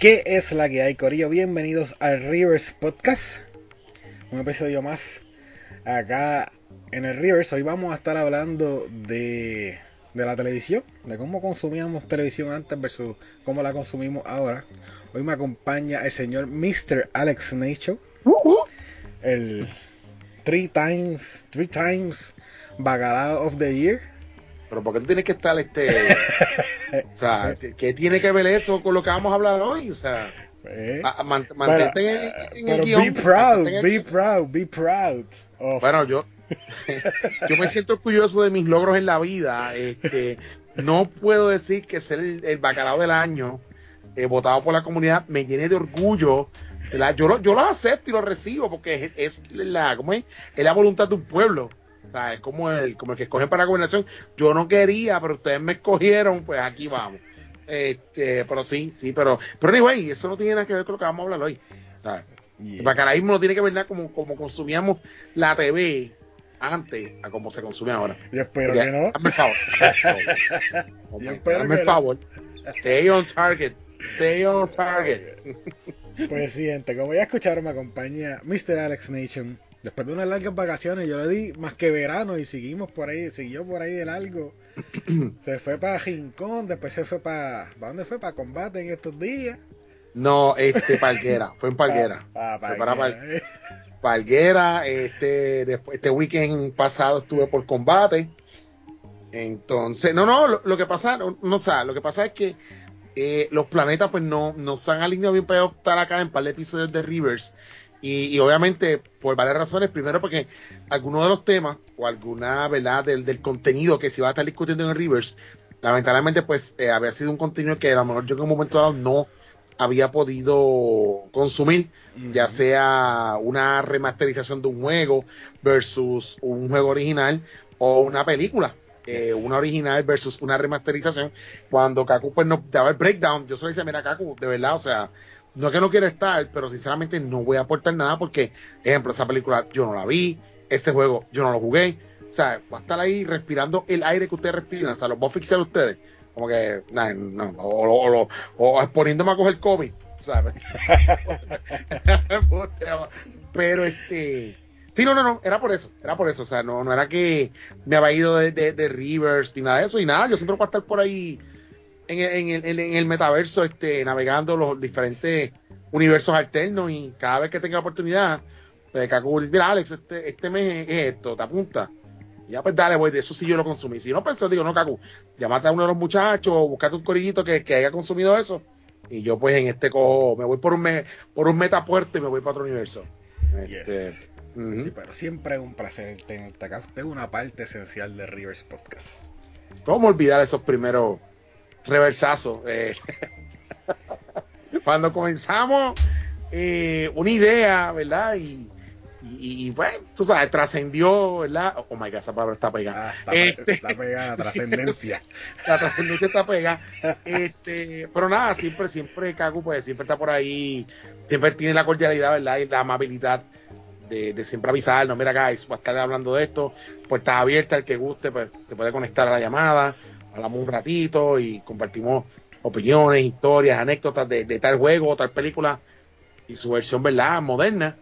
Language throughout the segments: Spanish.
¿Qué es la que hay, Corillo? Bienvenidos al Rivers Podcast. Un episodio más acá en el Rivers. Hoy vamos a estar hablando de, de la televisión, de cómo consumíamos televisión antes versus cómo la consumimos ahora. Hoy me acompaña el señor Mr. Alex Nacho, el three times, three times Bacalao of the Year. Pero ¿por qué tú tienes que estar este... o sea, ¿qué tiene que ver eso con lo que vamos a hablar hoy? O sea, Eh, pero, mantente en, el pero guion. be proud, el- be proud, be proud. of- Bueno, yo, yo me siento orgulloso de mis logros en la vida. Este, no puedo decir que ser el, el bacalao del año eh, votado por la comunidad me llene de orgullo. Yo lo, yo lo acepto y lo recibo porque es, es la, ¿cómo es? es la voluntad de un pueblo. O sea, es como el, como el que escogen para la gobernación. Yo no quería, pero ustedes me escogieron, pues aquí vamos. Este, pero sí, sí, pero, pero anyway, eso no tiene nada que ver con lo que vamos a hablar hoy. ¿sabes? Yeah. El bacalaísmo no tiene que ver nada como, como consumíamos la TV antes a como se consume ahora. Yo espero que no. Hazme el favor. Yo espero hazme que el no. favor. Stay on target. Stay on target. Pues sí, gente, como ya escucharon, me acompaña Mr. Alex Nation. Después de unas largas vacaciones, yo le di más que verano y seguimos por ahí, siguió por ahí de largo. se fue para Rincón, después se fue para. ¿Para dónde fue? Para combate en estos días. No, este, Palguera. Fue en Palguera. Pa- pa- Fue para Palguera. Palguera, este, después, este weekend pasado estuve por combate. Entonces, no, no, lo, lo que pasa, no, no, o sea, lo que pasa es que eh, los planetas pues no, no se han alineado bien para estar acá en par de episodios de Rivers. Y, y obviamente, por varias razones, primero porque algunos de los temas o alguna, ¿verdad?, del, del contenido que se iba a estar discutiendo en Rivers, lamentablemente pues eh, había sido un contenido que a lo mejor yo en un momento dado no había podido consumir ya sea una remasterización de un juego versus un juego original o una película, eh, una original versus una remasterización. Cuando Kaku pues nos daba el breakdown, yo solo decía, mira Kaku, de verdad, o sea, no es que no quiero estar, pero sinceramente no voy a aportar nada porque, ejemplo, esa película yo no la vi, este juego yo no lo jugué, o sea, va a estar ahí respirando el aire que ustedes respiran, o sea, los voy a fixar ustedes, como que, nah, no, o, o, o, o exponiéndome a coger COVID, ¿sabes? pero este sí no no no era por eso era por eso. O sea no no era que me había ido de, de, de Rivers ni nada de eso y nada yo siempre voy a estar por ahí en el, en el, en el metaverso este navegando los diferentes universos alternos y cada vez que tenga oportunidad pues Kaku mira Alex este, este mes es esto te apunta y ya pues dale voy de eso sí yo lo consumí si no pensé digo no Kaku llámate a uno de los muchachos buscate un corillito que, que haya consumido eso y yo pues en este cojo me voy por un me, por un metapuerto y me voy para otro universo este, Yes. Sí, pero siempre es un placer tenerte acá. Usted es una parte esencial de Rivers Podcast. ¿Cómo olvidar esos primeros reversazos? Eh, cuando comenzamos eh, una idea, ¿verdad? Y, y, y, bueno, tú sabes, trascendió, ¿verdad? Oh my god, esa palabra está pegada. Ah, está, Este- está pegada la trascendencia. la trascendencia está pegada. Este, pero nada, siempre, siempre Kaku, pues siempre está por ahí, siempre tiene la cordialidad, ¿verdad? Y la amabilidad de, de siempre avisarnos, mira, guys, va a estar hablando de esto, puertas abiertas, el que guste, pues se puede conectar a la llamada, hablamos un ratito y compartimos opiniones, historias, anécdotas de, de tal juego o tal película y su versión, ¿verdad? Moderna.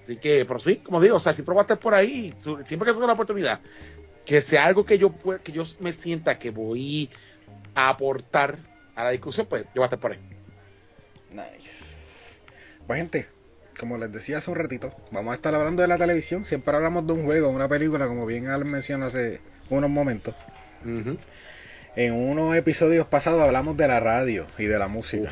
Así que, pero sí, como digo, o sea, a estar por ahí, siempre que tenga la oportunidad, que sea algo que yo que yo me sienta que voy a aportar a la discusión, pues yo voy a estar por ahí. Nice. Pues gente, como les decía hace un ratito, vamos a estar hablando de la televisión. Siempre hablamos de un juego, una película, como bien Al mencionó hace unos momentos. Ujú. En unos episodios pasados hablamos de la radio y de la música.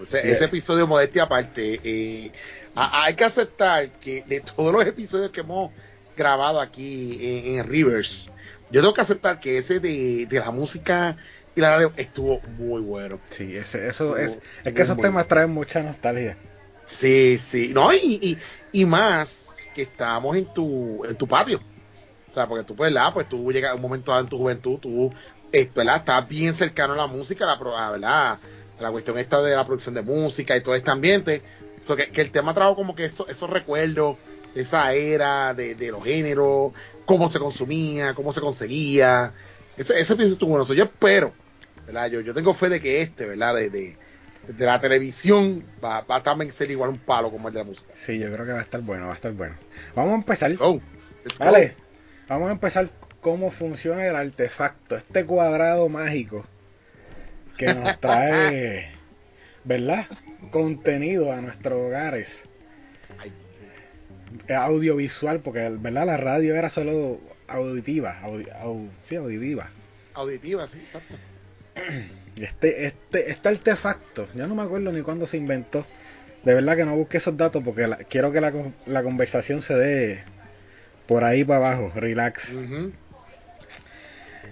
O sea, Sí. ese episodio modestia aparte, eh, hay que aceptar que de todos los episodios que hemos grabado aquí en, en Rivers, yo tengo que aceptar que ese de, de la música y la radio estuvo muy bueno. Sí, ese, eso Estuvo- es. Es que esos temas traen mucha nostalgia. Sí, sí, no, y, y, y más que estábamos en tu, en tu patio. O sea, porque tú, pues, ¿verdad? Pues tú llegas a un momento dado en tu juventud, tú, eh, ¿verdad? Estás bien cercano a la música, a la, ¿verdad? A la cuestión esta de la producción de música y todo este ambiente. So, que, que el tema trajo como que eso, esos recuerdos de esa era, de, de los géneros, cómo se consumía, cómo se conseguía. Ese, ese episodio estuvo bueno. So, yo espero, ¿verdad? Yo, yo tengo fe de que este, ¿verdad? De, de, de la televisión va, va a también ser igual un palo como el de la música. Sí, yo creo que va a estar bueno, va a estar bueno. Vamos a empezar. Let's go. Let's go. Vamos a empezar cómo funciona el artefacto, este cuadrado mágico que nos trae, ¿verdad? Contenido a nuestros hogares. Audiovisual, porque, ¿verdad? La radio era solo auditiva, audi- au- sí, auditiva. auditiva, sí, exacto. Este, este, este artefacto, yo no me acuerdo ni cuándo se inventó. De verdad que no busqué esos datos porque la- quiero que la, con- la conversación se dé por ahí para abajo, relax.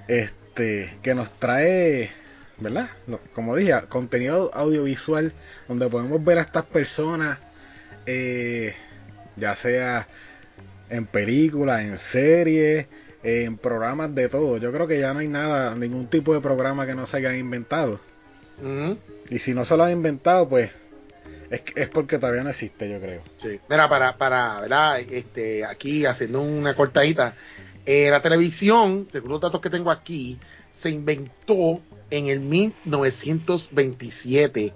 Este, que nos trae, ¿verdad? Como dije, contenido audiovisual donde podemos ver a estas personas, eh, ya sea en películas, en series, en programas de todo. Yo creo que ya no hay nada, ningún tipo de programa que no se haya inventado. Ujú. Y si no se lo han inventado, pues es, es porque todavía no existe, yo creo. Sí. Mira, para, para, ¿verdad? Este, aquí haciendo una cortadita, eh, la televisión, según los datos que tengo aquí, se inventó en el 1927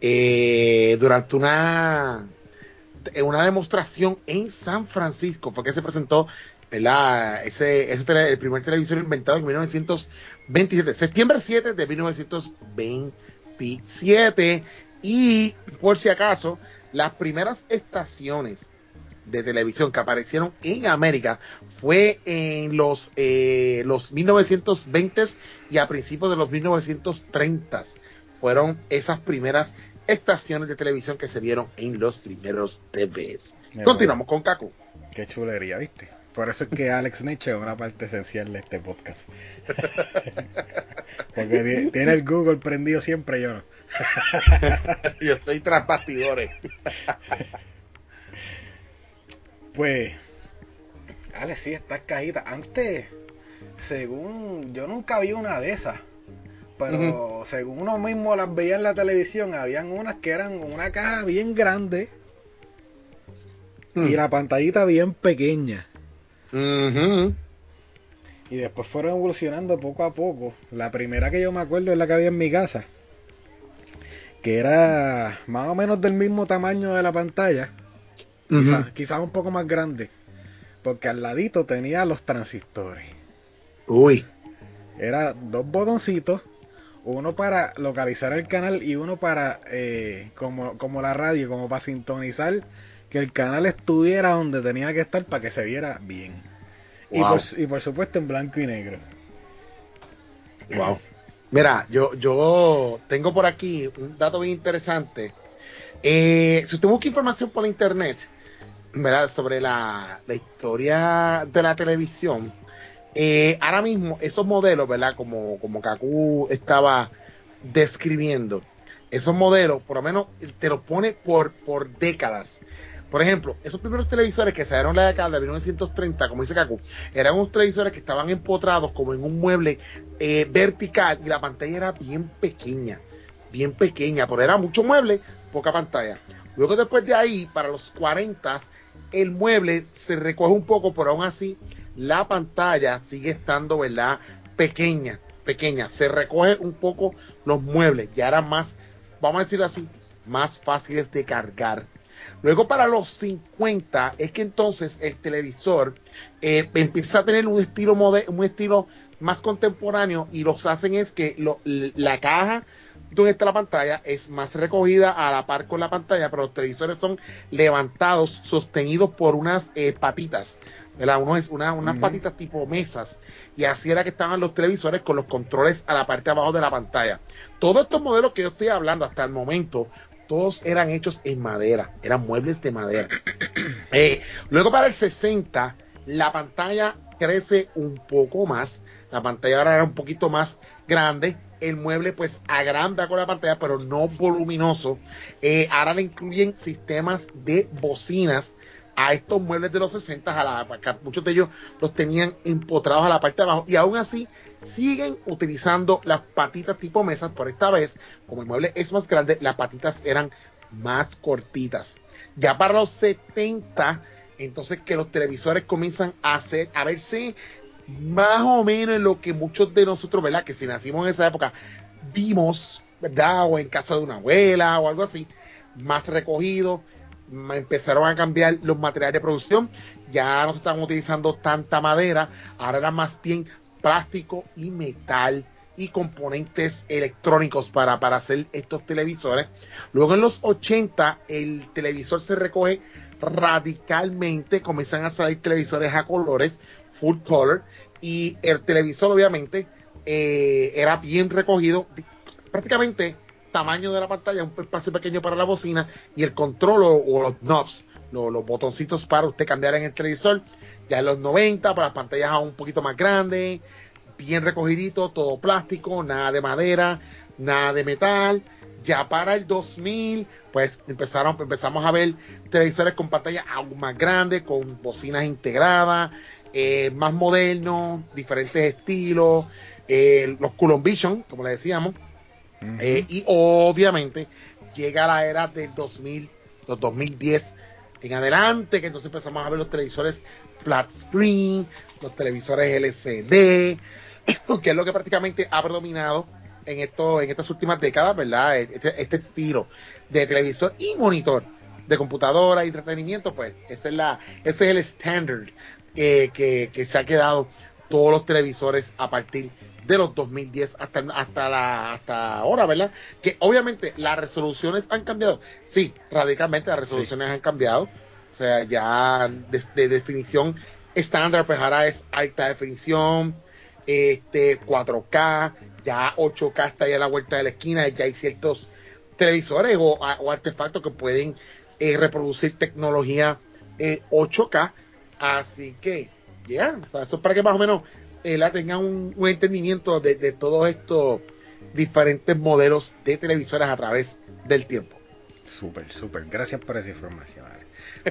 eh, durante una, eh, una demostración en San Francisco. Fue que se presentó. Ese, ese el primer televisor inventado en 1927, septiembre 7 de 1927. Y por si acaso, las primeras estaciones de televisión que aparecieron en América fue en los, eh, los 1920s y a principios de los 1930s. Fueron esas primeras estaciones de televisión que se vieron en los primeros TVs. Continuamos con Caco. Qué chulería, ¿viste? Por eso es que Alex Nietzsche es una parte esencial de este podcast. Porque ti- tiene el Google prendido siempre, yo. Yo estoy tras bastidores. Pues, Alex, sí, estas cajitas. Antes, según. Yo nunca vi una de esas. Pero según uno mismo las veía en la televisión, habían unas que eran una caja bien grande y la pantallita bien pequeña. Y después fueron evolucionando poco a poco. La primera que yo me acuerdo es la que había en mi casa. Que era más o menos del mismo tamaño de la pantalla. Quizás un poco más grande. Porque al ladito tenía los transistores. Uy. Era dos botoncitos. Uno para localizar el canal y uno para, eh, como, como la radio, como para sintonizar que el canal estuviera donde tenía que estar para que se viera bien. Y, Wow. por, y por supuesto en blanco y negro. Wow. Mira, yo, yo tengo por aquí un dato bien interesante. Eh, si usted busca información por internet, ¿verdad? Sobre la, la historia de la televisión, eh, ahora mismo esos modelos, ¿verdad? Como, como Kaku estaba describiendo, esos modelos, por lo menos te los pone por, por décadas. Por ejemplo, esos primeros televisores que salieron en la década de 1930, como dice Kaku, eran unos televisores que estaban empotrados como en un mueble eh, vertical y la pantalla era bien pequeña, bien pequeña, pero era mucho mueble, poca pantalla. Luego después de ahí, para los 40, el mueble se recoge un poco, pero aún así la pantalla sigue estando, ¿verdad? Pequeña, pequeña. Se recoge un poco los muebles, ya eran más, vamos a decirlo así, más fáciles de cargar. Luego para los 50 es que entonces el televisor eh, empieza a tener un estilo un estilo más contemporáneo y los hacen es que la caja donde está la pantalla es más recogida a la par con la pantalla, pero los televisores son levantados, sostenidos por unas eh, patitas, ¿verdad? Uno es una, unas patitas tipo mesas, y así era que estaban los televisores con los controles a la parte de abajo de la pantalla. Todos estos modelos que yo estoy hablando hasta el momento, todos eran hechos en madera, eran muebles de madera. Eh, luego para el 60, la pantalla crece un poco más, la pantalla ahora era un poquito más grande, el mueble pues agranda con la pantalla, pero no voluminoso. Eh, ahora le incluyen sistemas de bocinas a estos muebles de los 60, a muchos de ellos los tenían empotrados a la parte de abajo y aún así siguen utilizando las patitas tipo mesas, por esta vez, como el mueble es más grande, las patitas eran más cortitas. Ya para los 70, entonces que los televisores comienzan a hacer, a verse más o menos en lo que muchos de nosotros, ¿verdad? Que si nacimos en esa época, vimos, ¿verdad? O en casa de una abuela o algo así, más recogido, empezaron a cambiar los materiales de producción, ya no se estaban utilizando tanta madera, ahora era más bien plástico y metal y componentes electrónicos para, para hacer estos televisores. Luego en los 80 el televisor se recoge radicalmente, comienzan a salir televisores a colores, full color, y el televisor obviamente eh, era bien recogido, prácticamente tamaño de la pantalla, un espacio pequeño para la bocina y el control o, los knobs, los, botoncitos para usted cambiar en el televisor. Ya en los 90, para las pantallas un poquito más grandes, bien recogidito, todo plástico, nada de madera, nada de metal. Ya para el 2000, pues empezaron, empezamos a ver televisores con pantallas aún más grandes, con bocinas integradas, eh, más modernos, diferentes estilos, eh, los Coulomb Vision, como le decíamos, eh, y obviamente llega la era del 2000, los 2010 en adelante, que entonces empezamos a ver los televisores flat screen, los televisores LCD, que es lo que prácticamente ha predominado en esto, en estas últimas décadas, ¿verdad? Este, este estilo de televisor y monitor de computadora y entretenimiento, pues ese es la, ese es el estándar que, que se ha quedado todos los televisores a partir de los 2010 hasta, hasta, la, hasta ahora, ¿verdad? Que obviamente las resoluciones han cambiado. Sí, radicalmente las resoluciones han cambiado. O sea, ya de, definición estándar, pues ahora es alta definición, este 4K, ya 8K está ahí a la vuelta de la esquina, ya hay ciertos televisores o, artefactos que pueden eh, reproducir tecnología 8K. Así que, ya, o sea, eso es para que más o menos la tenga un, entendimiento de, todos estos diferentes modelos de televisores a través del tiempo. Súper, súper. Gracias por esa información.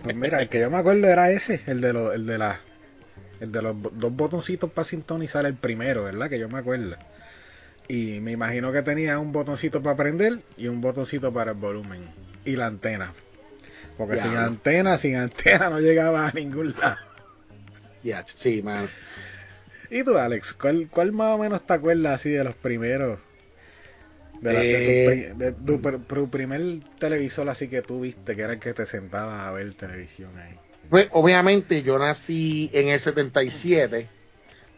Pues mira, el que yo me acuerdo era ese, el de, el de la el de los dos botoncitos para sintonizar el primero, ¿verdad? Que yo me acuerdo. Y me imagino que tenía un botoncito para prender y un botoncito para el volumen. Y la antena. Porque sin antena, sin antena no llegaba a ningún lado. Ya, sí, man. ¿Y tú, Alex? ¿Cuál, ¿Cuál más o menos te acuerdas así de los primeros? De, tu, eh, primer televisor así que tú viste, que era el que te sentabas a ver televisión ahí. Pues obviamente yo nací en el 77.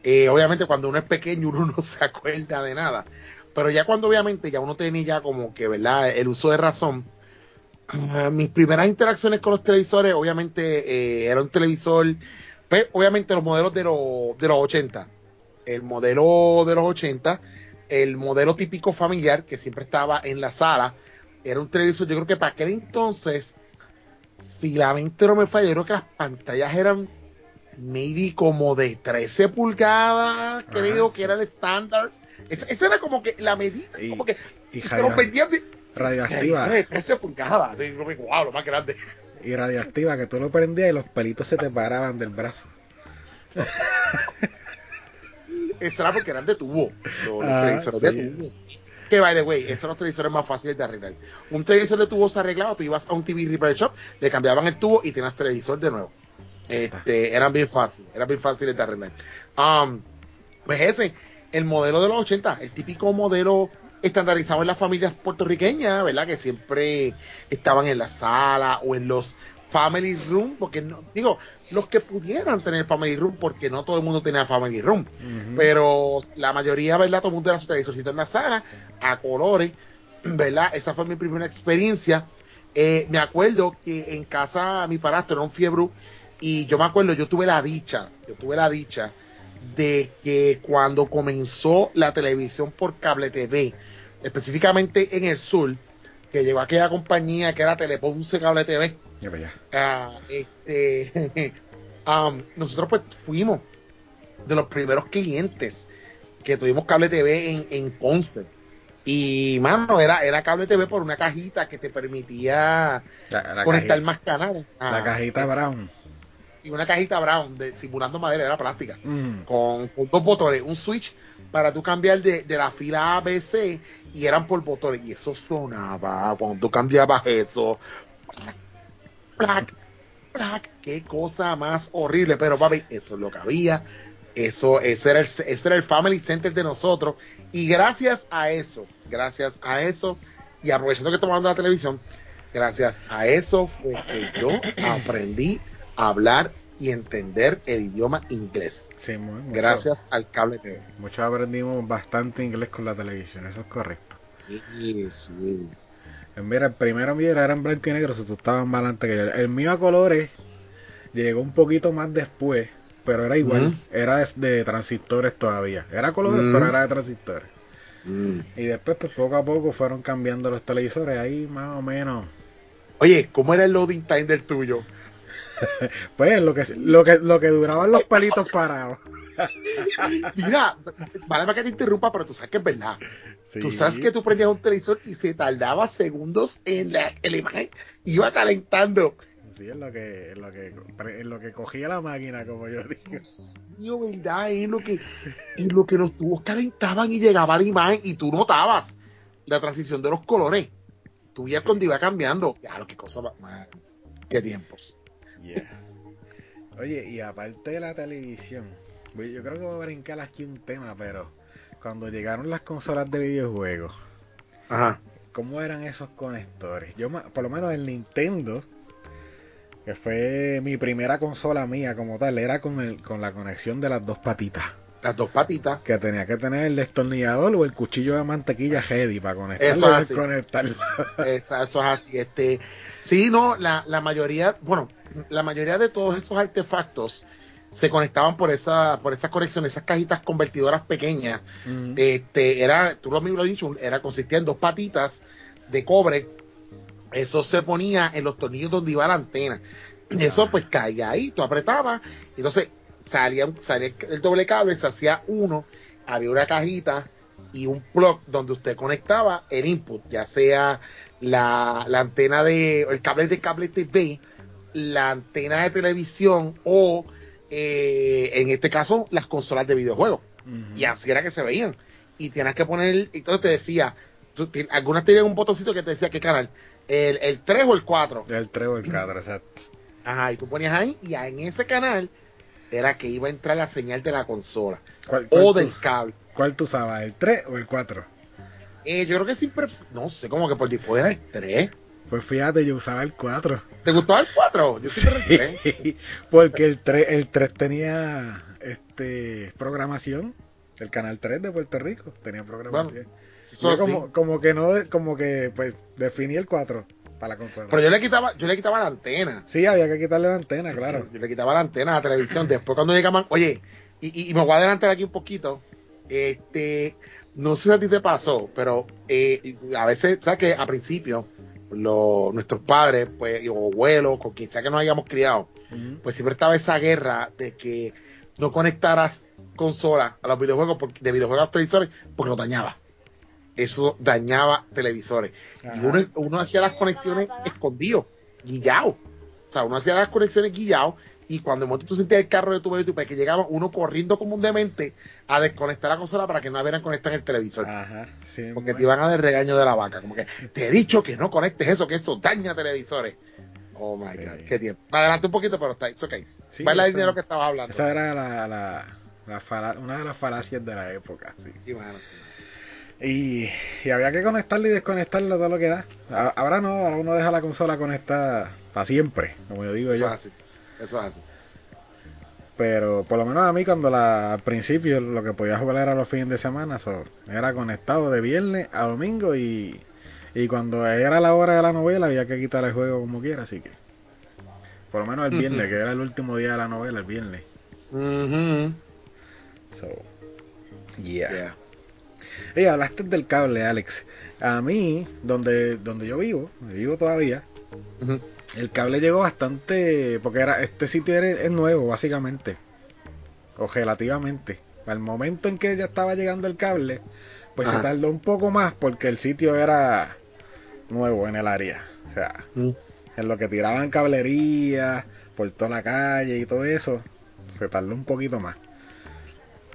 Eh, obviamente cuando uno es pequeño uno no se acuerda de nada. Pero ya cuando obviamente ya uno tenía ya como que, ¿verdad? El uso de razón. Ah, mis primeras interacciones con los televisores obviamente eh, era un televisor pues, obviamente los modelos de, de los 80. El modelo de los 80, el modelo típico familiar que siempre estaba en la sala, era un televisor, yo creo que para aquel entonces, si la mente no me falla, yo creo que las pantallas eran maybe como de 13 pulgadas, creo que era el estándar. Esa era como que la medida, como que y radioactiva. 13 pulgadas, sí, wow, lo más grande y radioactiva que tú lo prendías y los pelitos se te paraban del brazo. Eso era porque eran de tubo. Los, ah, televisores de tubos. Que by the way, esos son los televisores más fáciles de arreglar. Un televisor de tubos arreglado, tú ibas a un TV repair shop, le cambiaban el tubo y tenías televisor de nuevo. Este, eran bien fáciles, eran bien fáciles de arreglar. Um, pues ese, el modelo de los 80, el típico modelo estandarizado en las familias puertorriqueñas, ¿verdad? Que siempre estaban en la sala o en los family room, porque no, digo, los que pudieran tener family room, porque no todo el mundo tenía family room, pero la mayoría, ¿verdad? Todo el mundo era su televisorcito en la sala, a colores, ¿verdad? Esa fue mi primera experiencia. Eh, me acuerdo que en casa mi padrastro era un fiebre y yo me acuerdo, yo tuve la dicha, yo tuve la dicha de que cuando comenzó la televisión por cable TV, específicamente en el sur, que llegó aquella compañía que era Teleponce Cable TV, ah, este, um, nosotros pues fuimos de los primeros clientes que tuvimos cable TV en, en Ponce. Y, mano, era, era cable TV por una cajita que te permitía conectar más canales. la ah, cajita Brown y una cajita brown de, simulando madera, era plástica, mm. con, dos botones, un switch para tú cambiar de, la fila A, B, C, y eran por botones, y eso sonaba cuando tú cambiabas eso. Plac, plac, qué cosa más horrible, pero papi, eso es lo que había, Eso, ese era, el, ese era el Family Center de nosotros. Y gracias a eso, gracias a eso, y aprovechando que estamos hablando de la televisión, gracias a eso fue que yo aprendí a hablar y entender el idioma inglés. Sí, muy- mucho- gracias al cable TV. Muchos aprendimos bastante inglés con la televisión, eso es correcto. Sí, sí. Pues mira, el primero mío era en blanco y negro, si tú estabas más adelante que yo. El mío a colores llegó un poquito más después, pero era igual, Ujú. era de, de transistores todavía. Era colores, pero era de transistores. Mm. Y después, pues poco a poco fueron cambiando los televisores, ahí más o menos. Oye, ¿cómo era el loading time del tuyo? Pues lo que lo que lo que duraban los palitos parados. Mira, vale para que te interrumpa, pero tú sabes que es verdad. Sí. Tú sabes que tú prendías un televisor y se tardaba segundos en la, en la imagen, iba calentando. Sí, es lo que, es lo que, es lo que cogía la máquina, como yo digo. Dios verdad, es lo que, en lo que los tubos calentaban y llegaba la imagen y tú notabas la transición de los colores. Tú veías cuando iba cambiando. Ya, lo que cosa más- qué tiempos. Yeah. Oye, y aparte de la televisión, yo creo que voy a brincar aquí un tema, pero cuando llegaron las consolas de videojuegos, Ajá. ¿cómo eran esos conectores? Yo, por lo menos el Nintendo, que fue mi primera consola mía como tal, era con, el, con la conexión de las dos patitas. Las dos patitas. Que tenía que tener el destornillador o el cuchillo de mantequilla ready para conectarlo Eso es así. eso es así. Este, sí, no, la, la mayoría, bueno, la mayoría de todos esos artefactos se conectaban por esa, por esas conexiones, esas cajitas convertidoras pequeñas. Este, era, tú lo mismo lo has dicho, era, consistía en dos patitas de cobre. Eso se ponía en los tornillos donde iba la antena. Eso pues caía ahí, tú apretabas, y entonces salía, salía el doble cable, se hacía uno, había una cajita y un plug donde usted conectaba el input, ya sea la, la antena de, el cable de cable TV, la antena de televisión o eh, en este caso las consolas de videojuegos. Y así era que se veían. Y tienes que poner, entonces te decía, tú algunas tenían un botoncito que te decía qué canal, el, el 3 o el 4. El 3 o el 4, exacto. Ajá, y tú ponías ahí, y en ese canal era que iba a entrar la señal de la consola ¿Cuál, cuál o tú- del cable. ¿Cuál tú usabas? ¿El 3 o el 4? Eh, yo creo que siempre, no sé, como que por default era el 3. Pues fíjate, yo usaba el 4. ¿Te gustaba el 4? Yo siempre era el 3. Sí, porque el 3, el 3 tenía este programación. El canal 3 de Puerto Rico tenía programación. Eso Yo sí. como, como que no, como que pues definí el 4 para la consola. Pero yo le quitaba, yo le quitaba la antena. Sí, había que quitarle la antena, claro. Yo le quitaba la antena a la televisión. Después cuando llegaban, oye, y, y- y me voy a adelantar aquí un poquito. Este, no sé si a ti te pasó, pero eh, a veces, ¿sabes que A principio, los, nuestros padres, pues, o abuelos, con quien sea que nos hayamos criado, pues siempre estaba esa guerra de que no conectaras consolas a los videojuegos, porque, de videojuegos a los televisores, porque lo dañaba. Eso dañaba televisores. Y uno, uno hacía las conexiones escondido, guillado. O sea, uno hacía las conexiones guillado y cuando de momento tú sentías el carro de tu bebé, tu bebé, que llegaba uno corriendo como un demente a desconectar la consola para que no hubieran conectado en el televisor. Ajá, sí. porque te iban a dar regaño de la vaca. Como que te he dicho que no conectes eso, que eso daña televisores. Oh my Sí. god, qué tiempo. Me adelanté un poquito, pero está, it's okay. Sí, Va en la línea de lo que estabas hablando. Esa era la, la, la fala- una de las falacias de la época. Sí. Sí, mano, sí. Y, y había que conectarlo y desconectarlo todo lo que da. Ahora no, ahora uno deja la consola conectada para siempre, como yo digo yo. es así. Eso es así. Pero por lo menos a mí cuando la, al principio lo que podía jugar era los fines de semana, so, era conectado de viernes a domingo y, y cuando era la hora de la novela había que quitar el juego como quiera, así que por lo menos el viernes, que era el último día de la novela, el viernes. Ujú. So, yeah. Yeah. Y hablaste del cable, Alex. A mí, donde, donde yo vivo, vivo todavía, Ujú. El cable llegó bastante, porque era este sitio era, es nuevo, básicamente, o relativamente. Al momento en que ya estaba llegando el cable, pues se tardó un poco más porque el sitio era nuevo en el área. O sea, Mm. en lo que tiraban cablería por toda la calle y todo eso, se tardó un poquito más.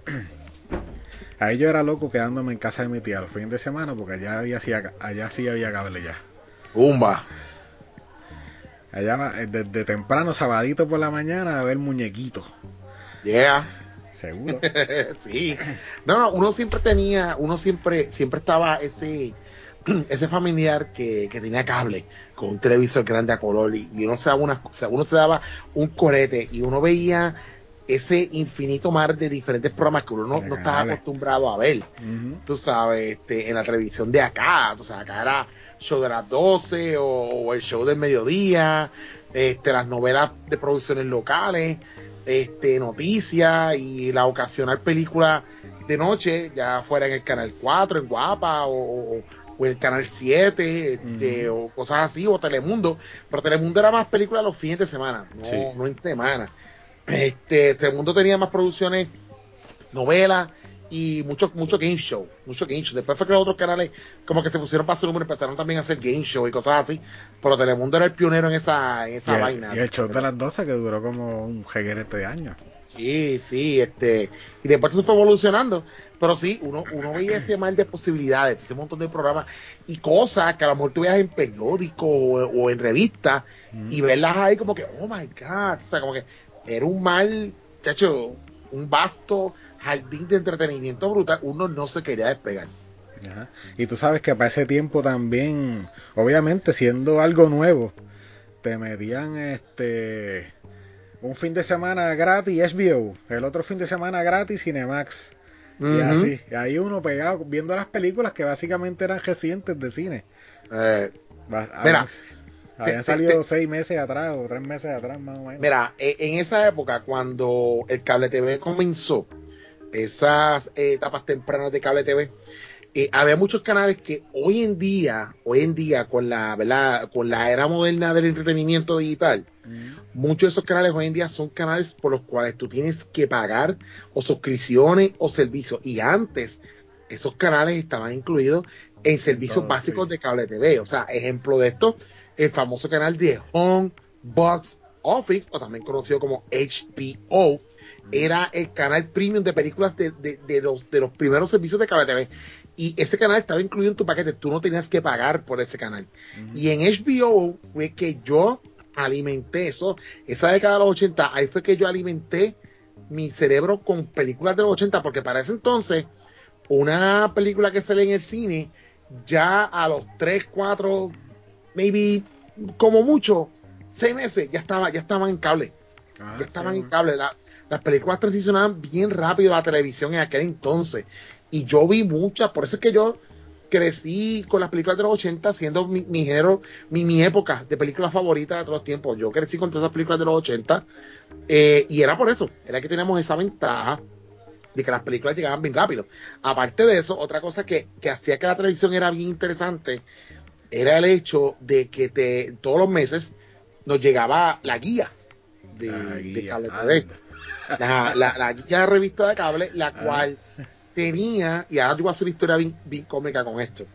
Ahí yo era loco quedándome en casa de mi tía los fines de semana porque allá, había, allá sí había cable ya. Umba. Allá eh, desde temprano, sabadito por la mañana, a ver muñequitos. Yeah. Seguro. sí. No, no, uno siempre tenía, uno siempre, siempre estaba ese, ese familiar que, que tenía cable con un televisor grande a color y, uno se daba una, uno se daba un corete y uno veía ese infinito mar de diferentes programas que uno no, estaba acostumbrado a ver. Tú sabes, este, en la televisión de acá, tú sabes, acá era show de las 12 o, el show del mediodía, este, las novelas de producciones locales, este, noticias y la ocasional película de noche, ya fuera en el canal 4, en Guapa o, o el canal 7, este, o cosas así, o Telemundo. Pero Telemundo era más película los fines de semana, no, no en semana. Este, Telemundo tenía más producciones, novelas y mucho, mucho game show, mucho game show. Después fue que los otros canales como que se pusieron para su número y empezaron también a hacer game show y cosas así. Pero Telemundo era el pionero en esa, en esa vaina. Y el show de las 12 que duró como un jeguerete de años. Sí, sí, este, y después se fue evolucionando, pero sí, uno, uno veía ese mal de posibilidades, ese montón de programas y cosas que a lo mejor tú veías en periódico o, en revistas y verlas ahí como que, oh my god, o sea, como que era un mal, chacho, un vasto jardín de entretenimiento brutal, uno no se quería despegar. Y tú sabes que para ese tiempo también, obviamente siendo algo nuevo, te metían este un fin de semana gratis HBO, el otro fin de semana gratis Cinemax. Y así, y ahí uno pegado viendo las películas que básicamente eran recientes de cine. Eh, mira, habían salido seis meses atrás o tres meses atrás más o menos. Mira, e, en esa época cuando el cable TV comenzó, esas etapas tempranas de cable TV, eh, había muchos canales que hoy en día, hoy en día con la, ¿verdad? con la era moderna del entretenimiento digital, muchos de esos canales hoy en día son canales por los cuales tú tienes que pagar o suscripciones o servicios. Y antes esos canales estaban incluidos en servicios básicos de cable TV. O sea, ejemplo de esto, el famoso canal de Home Box Office, o también conocido como HBO, era el canal premium de películas de, los, de los primeros servicios de cable TV. Y ese canal estaba incluido en tu paquete, tú no tenías que pagar por ese canal. Y en HBO fue que yo alimenté eso, esa década de los 80, ahí fue que yo alimenté mi cerebro con películas de los 80, porque para ese entonces, una película que sale en el cine, ya a los 3, 4, maybe como mucho, 6 meses, ya estaba, ya estaban en cable. Ah, ya estaban en cable. las películas transicionaban bien rápido a la televisión en aquel entonces. Y yo vi muchas, por eso es que yo crecí con las películas de los 80 siendo mi, género, mi, época de películas favoritas de todos los tiempos. Yo crecí con todas esas películas de los 80 eh, y era por eso, era que teníamos esa ventaja de que las películas llegaban bien rápido. Aparte de eso, otra cosa que, hacía que la televisión era bien interesante era el hecho de que te, todos los meses nos llegaba la guía de, cable TV. La, guía de revista de cable, la ah. cual tenía, y ahora te voy a hacer una historia bien, cómica con esto.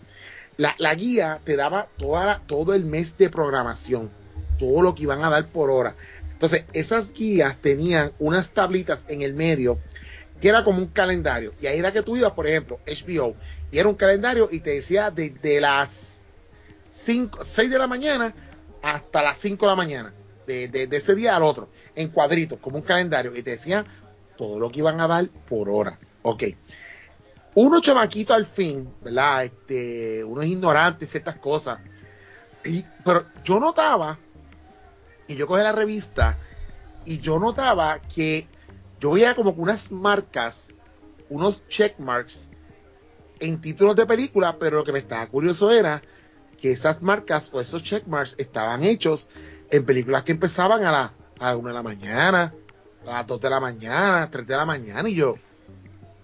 La, guía te daba toda, todo el mes de programación, todo lo que iban a dar por hora. Entonces, esas guías tenían unas tablitas en el medio que era como un calendario. Y ahí era que tú ibas, por ejemplo, HBO, y era un calendario y te decía desde las 5, 6 de la mañana hasta las 5 de la mañana, de, de, ese día al otro, en cuadritos, como un calendario, y te decía todo lo que iban a dar por hora. Ok uno chamaquito al fin, ¿verdad? Este, uno es ignorante ciertas cosas. Y, pero yo notaba, y yo cogí la revista, y yo notaba que yo veía como unas marcas, unos checkmarks en títulos de película, pero lo que me estaba curioso era que esas marcas o esos checkmarks estaban hechos en películas que empezaban a la, a la una de la mañana, a las dos de la mañana, a las tres de la mañana, y yo,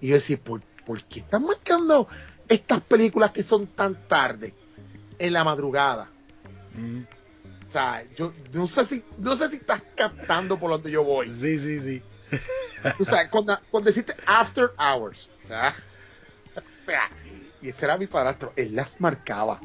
y yo decía, ¿por ¿por qué están marcando estas películas que son tan tarde en la madrugada? Mm. O sea, yo no sé si no sé si estás captando por donde yo voy. Sí, sí, sí. o sea, cuando, cuando deciste after hours, o sea, y ese era mi padrastro, él las marcaba,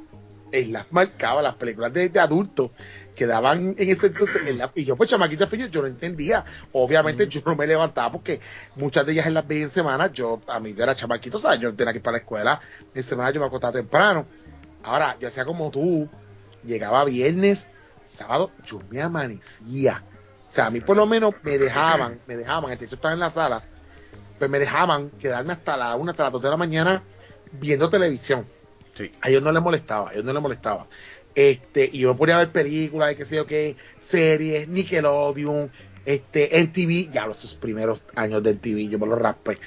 él las marcaba, las películas de, de adultos quedaban en ese entonces y yo pues chamaquita yo no entendía. Obviamente yo no me levantaba porque muchas de ellas en las 20 semanas yo a mí yo era chamaquito o sea yo tenía que ir para la escuela en semana yo me acostaba temprano. Ahora ya sea como tú llegaba viernes sábado yo me amanecía. O sea a mí por lo menos me dejaban me dejaban el techo estaba en la sala pues me dejaban quedarme hasta la una, hasta las dos de la mañana viendo televisión. Sí. A ellos no les molestaba, a ellos no les molestaba. Este, y yo me ponía a ver películas, y qué sé yo qué, series, Nickelodeon, este, MTV, ya los primeros años de MTV, yo me lo raspé.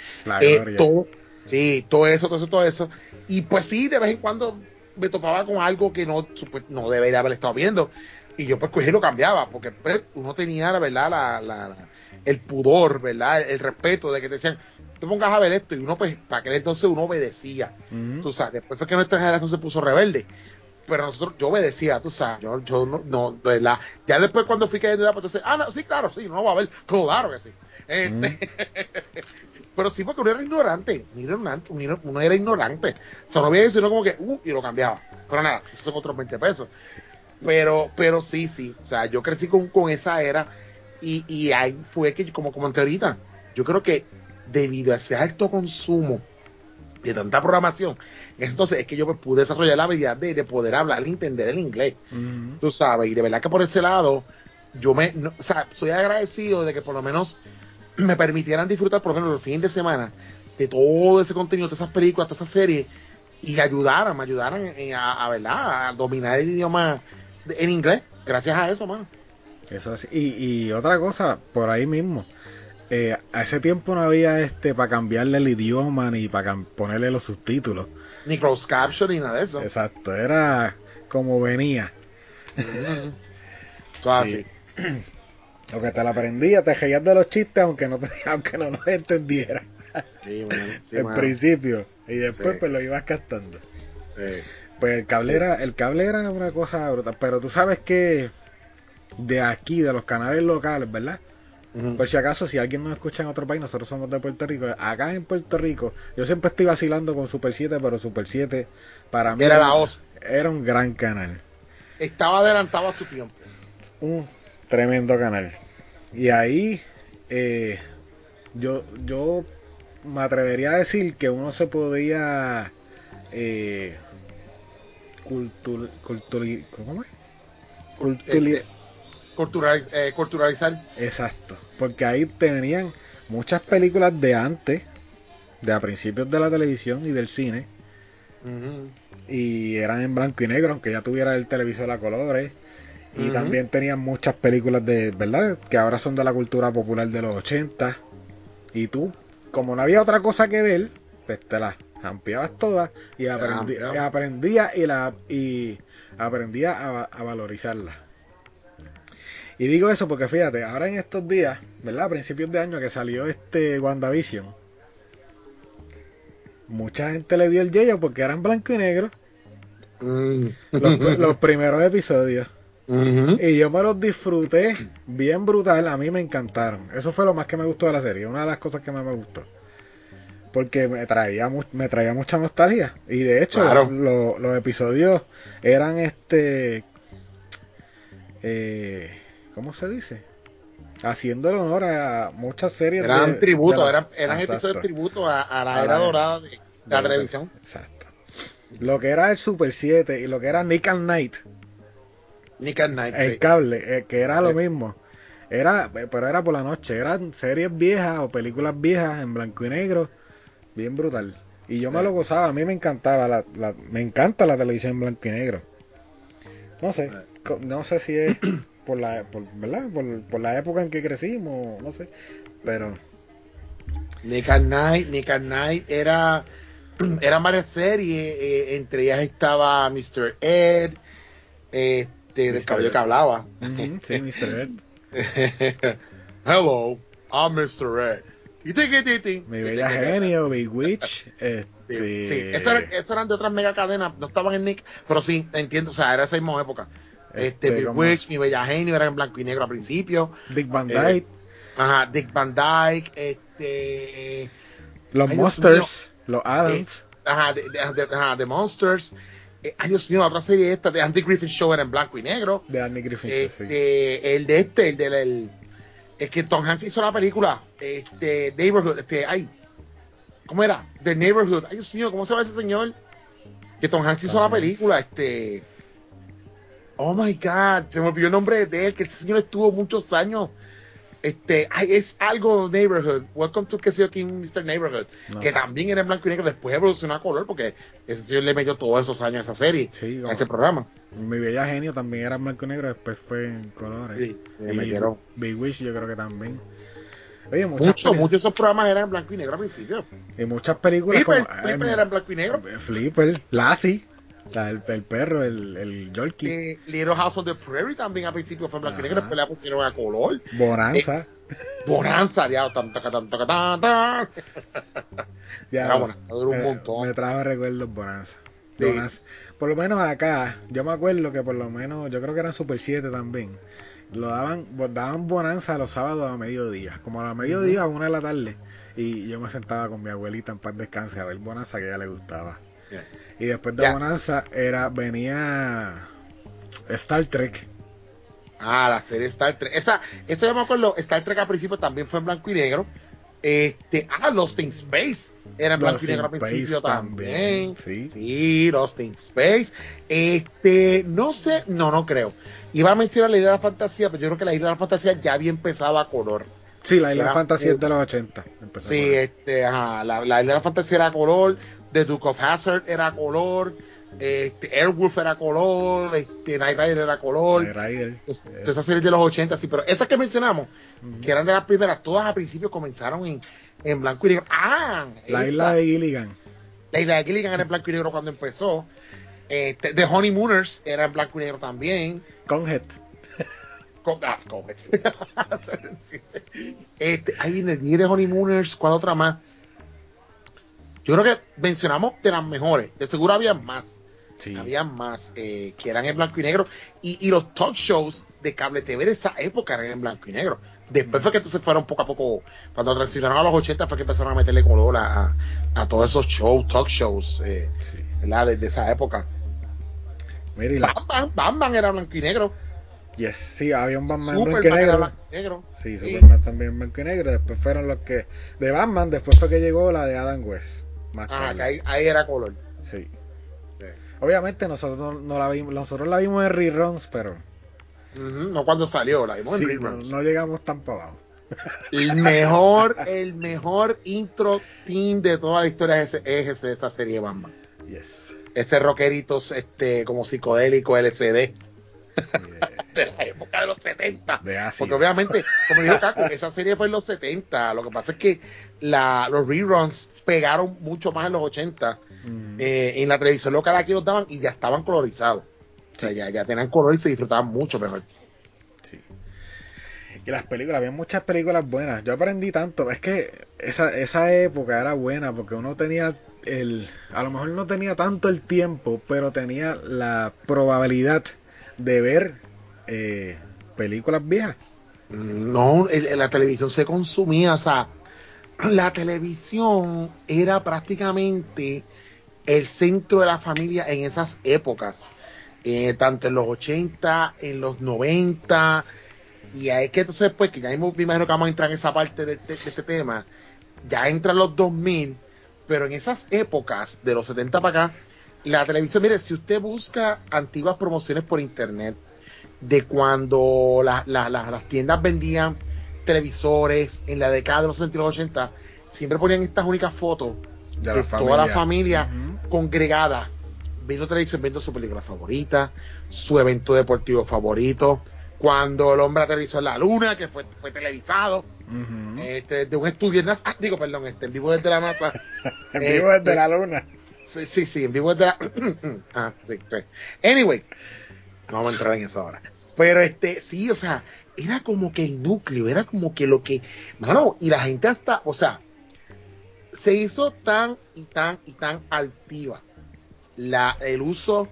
Eh, todo, sí, todo eso, todo eso, todo eso. Y pues sí, de vez en cuando me topaba con algo que no, supe- no debería haber estado viendo. Y yo pues cogí y lo cambiaba, porque pues, uno tenía, la verdad, la, la- la- el pudor, ¿verdad? El, el respeto de que te decían, te pongas a ver esto, y uno pues, para aquel entonces uno obedecía. Ujú. Tú sabes, después fue que nuestra generación se puso rebelde. Pero nosotros, yo obedecía, tú sabes, yo, yo no, no, de verdad. Ya después cuando fui cayendo edad, pues entonces, ah, no, sí, claro, sí, no va a ver, claro que sí. Este, pero sí, porque uno era ignorante, uno era ignorante, uno era- uno era ignorante. O sea, no había eso, uno como que, uh, y lo cambiaba. Pero nada, esos son otros 20 pesos. Pero, pero sí, sí, o sea, yo crecí con, con esa era y, y ahí fue que, como comenté ahorita, yo creo que debido a ese alto consumo de tanta programación, entonces es que yo pude desarrollar la habilidad de, de poder hablar y entender el inglés Ujú. tú sabes, y de verdad que por ese lado, yo me, no- o sea, soy agradecido de que por lo menos me permitieran disfrutar por lo menos los fines de semana de todo ese contenido, todas esas películas, todas esas series, y ayudaran, me ayudaran a, a, ¿verdad? a dominar el idioma de- en inglés, gracias a eso, mano. Eso es. Y, y otra cosa, por ahí mismo. Eh, a ese tiempo no había este para cambiarle el idioma ni para ponerle los subtítulos. Ni closed caption ni nada de eso. Exacto, era como venía. Eso es Sí. así. Lo que te la aprendía, te reías de los chistes aunque no te, aunque no los entendiera Sí, mano, sí, en principio. Y después Sí. pues lo ibas captando. Sí. Pues el cable era, el cable era una cosa brutal. Pero tú sabes que de aquí, de los canales locales, ¿verdad? Por si acaso, si alguien nos escucha en otro país, nosotros somos de Puerto Rico. Acá en Puerto Rico, yo siempre estoy vacilando con Super 7, pero Super 7 para mí Era la era un gran canal. Estaba adelantado a su tiempo. Un tremendo canal. Y ahí eh, yo, yo me atrevería a decir que uno se podía eh, cultur, ¿cómo es? Culturi- Este, culturaliz- eh, culturalizar. Exacto, porque ahí tenían muchas películas de antes, de a principios de la televisión y del cine, y eran en blanco y negro, aunque ya tuviera el televisor a colores. Y también tenían muchas películas de, ¿verdad? Que ahora son de la cultura popular de los 80. Y tú, como no había otra cosa que ver, pues te las ampliabas todas y y aprendía y la y aprendía a, a valorizarlas. Y digo eso porque fíjate, ahora en estos días, ¿verdad? A principios de año que salió este WandaVision, mucha gente le dio el yello porque eran blanco y negro Mm. los, los primeros episodios. Y yo me los disfruté bien brutal, a mí me encantaron. Eso fue lo más que me gustó de la serie, una de las cosas que más me gustó. Porque me traía me traía mucha nostalgia y de hecho Claro. lo- los episodios eran este eh, ¿cómo se dice? Haciendo el honor a muchas series Eran de- tributo, de la- eran, eran episodios de tributo a, a la A era la- dorada de, de la televisión. Exacto. Lo que era el Super 7 y lo que era Nick and Night Nick at Night. el sí. cable, eh, que era lo mismo. Era, pero era por la noche, eran series viejas o películas viejas en blanco y negro, bien brutal. Y yo me lo gozaba, a mí me encantaba, la, la- me encanta la televisión en blanco y negro. No sé, no sé si es por la, por, ¿verdad? Por, por la época en que crecimos, no sé, pero Nick at Night, Nick at Night era eran varias series, eh, entre ellas estaba Mr. Ed, este, del Mr. cabello Ed. que hablaba. sí, Mr. Ed, Hello, I'm Mr. Ed. Mi bella genio, Big Witch, este, Sí, sí. Esas eran, esas eran de otras mega cadenas, no estaban en Nick, pero sí, entiendo, o sea, era esa misma época. Este, Este, Big Witch, mi bella genio, era en blanco y negro al principio. Dick Van eh, Dyke, Ajá, Dick Van Dyke, este. los Monsters, los Adams, Ajá, de, de- de- ajá, The Monsters. Eh, ay, Dios mío, la otra serie esta de Andy Griffith Show era en blanco y negro. de Andy Griffith, sí. Este, el de este, el del. el- es que Tom Hanks hizo la película. Este, Neighborhood, este, ay. ¿Cómo era? The Neighborhood. Ay, Dios mío, ¿cómo se llama ese señor? Que Tom Hanks hizo la película, este. Oh my god, se me olvidó el nombre de él, que ese señor estuvo muchos años. este, ay, es algo Neighborhood, Welcome to que King Mr. Neighborhood, No. que también era en blanco y negro, después evolucionó a color, porque ese señor le metió todos esos años a esa serie, Sí, a ese programa. Mi Bella Genio también era en blanco y negro, después fue en colores. Sí, y metieron. Big Wish yo creo que también. Oye, Muchos, muchos de esos programas eran en blanco y negro al principio. y muchas películas Flipper, como Flipper eh, era en blanco y negro. Flipper, Lassie, la- el, el perro, el, el Yorkie, Eh, Little House on the Prairie también al principio fue en blanco y negro, después la pusieron a color. Bonanza. Bonanza, diablo, tan, tan, tan, tan, un me- montón. Me trajo recuerdos Bonanza. Sí. Bonanza. Por lo menos acá, yo me acuerdo que por lo menos, yo creo que eran Super 7 también. Lo daban, daban Bonanza los sábados a mediodía, como a la mediodía a una de la tarde. Y yo me sentaba con mi abuelita en paz descanse a ver Bonanza que a ella le gustaba. Yeah. Y después de Ya. Bonanza era, venía Star Trek. Ah, la serie Star Trek. Esa, esa yo me acuerdo, Star Trek al principio también fue en blanco y negro. Este, ah, Lost in Space era en blanco Lost y negro al in principio también. también, sí. Sí, Lost in Space. Este, no sé, no, no creo. Iba a mencionar la isla de la fantasía, pero yo creo que la isla de la fantasía ya había empezado a color. Sí, la isla Era- fantasía es de los 80. empezó Sí, este, ajá, la, la isla de la fantasía era a color, The Duke of Hazard era color, este, Airwolf era color, este, Night Rider era color. Rider. Es- Eh, Esas series de los 80, sí, pero esas que mencionamos, que eran de las primeras, todas al principio comenzaron en, en blanco y negro. ¡Ah! La isla de Gilligan. la isla de Gilligan era en blanco y negro cuando empezó. Este, The Honeymooners era en blanco y negro también. Conhead. Co- ah, coge. este, ahí viene el 10 de Honeymooners, ¿cuál otra más? Yo creo que mencionamos de las mejores. De seguro había más. Sí. Había más eh, que eran en blanco y negro. Y, y los talk shows de cable TV de esa época eran en blanco y negro. Después fue que entonces fueron poco a poco, cuando transicionaron a los 80 fue que empezaron a meterle color a, a- a todos esos shows, talk shows, eh, Sí. ¿verdad? Desde esa época. Mira, y la- Bam era blanco y negro. yes, sí, había un Batman en blanco y negro. blanco y negro. Sí, Sí. Superman también en blanco y negro. Después fueron los que. De Batman, después fue que llegó la de Adam West. Más Ah, tarde. que ahí, ahí era color. Sí. Sí. Obviamente nosotros no, no la vimos, nosotros la vimos en reruns, pero No cuando salió, la vimos sí, en no, reruns. no llegamos tan para abajo. El mejor, el mejor intro team de toda la historia es ese, es de esa serie Bamba. Yes. Ese rockerito este, como psicodélico LCD Yeah. De la época de los 70. De. Porque obviamente, como dijo Caco, esa serie fue en los 70. Lo que pasa es que la, los reruns pegaron mucho más en los 80. Mm. Eh, en la televisión local aquí los daban y ya estaban colorizados. O sea, ya, ya tenían color y se disfrutaban mucho mejor. Sí. Y las películas, había muchas películas buenas. Yo aprendí tanto. Es que esa, esa época era buena porque uno tenía el. A lo mejor no tenía tanto el tiempo, pero tenía la probabilidad de ver eh, películas viejas. No, la televisión se consumía, o sea, la televisión era prácticamente el centro de la familia en esas épocas, eh, tanto en los 80, en los 90, y es que entonces, pues, que ya mismo me imagino que vamos a entrar en esa parte de, de- de este tema, ya entran los 2000, pero en esas épocas, de los 70 para acá, la televisión, mire, si usted busca antiguas promociones por internet, de cuando la- la- la- las tiendas vendían televisores en la década de los 70 y los 80, siempre ponían estas únicas fotos De, de toda la familia congregada viendo televisión, viendo su película favorita, su evento deportivo favorito, cuando el hombre aterrizó en la luna, que fue, fue televisado, este, de un estudio en NASA, ah, digo, perdón, este, en vivo desde la NASA. En vivo desde eh, la luna. Sí, sí, sí, en vivo desde la... ah, sí, sí. Anyway, no vamos a entrar en eso ahora. Pero este, sí, o sea, era como que el núcleo, era como que lo que... Mano, y la gente hasta, o sea, se hizo tan y tan y tan altiva la, el uso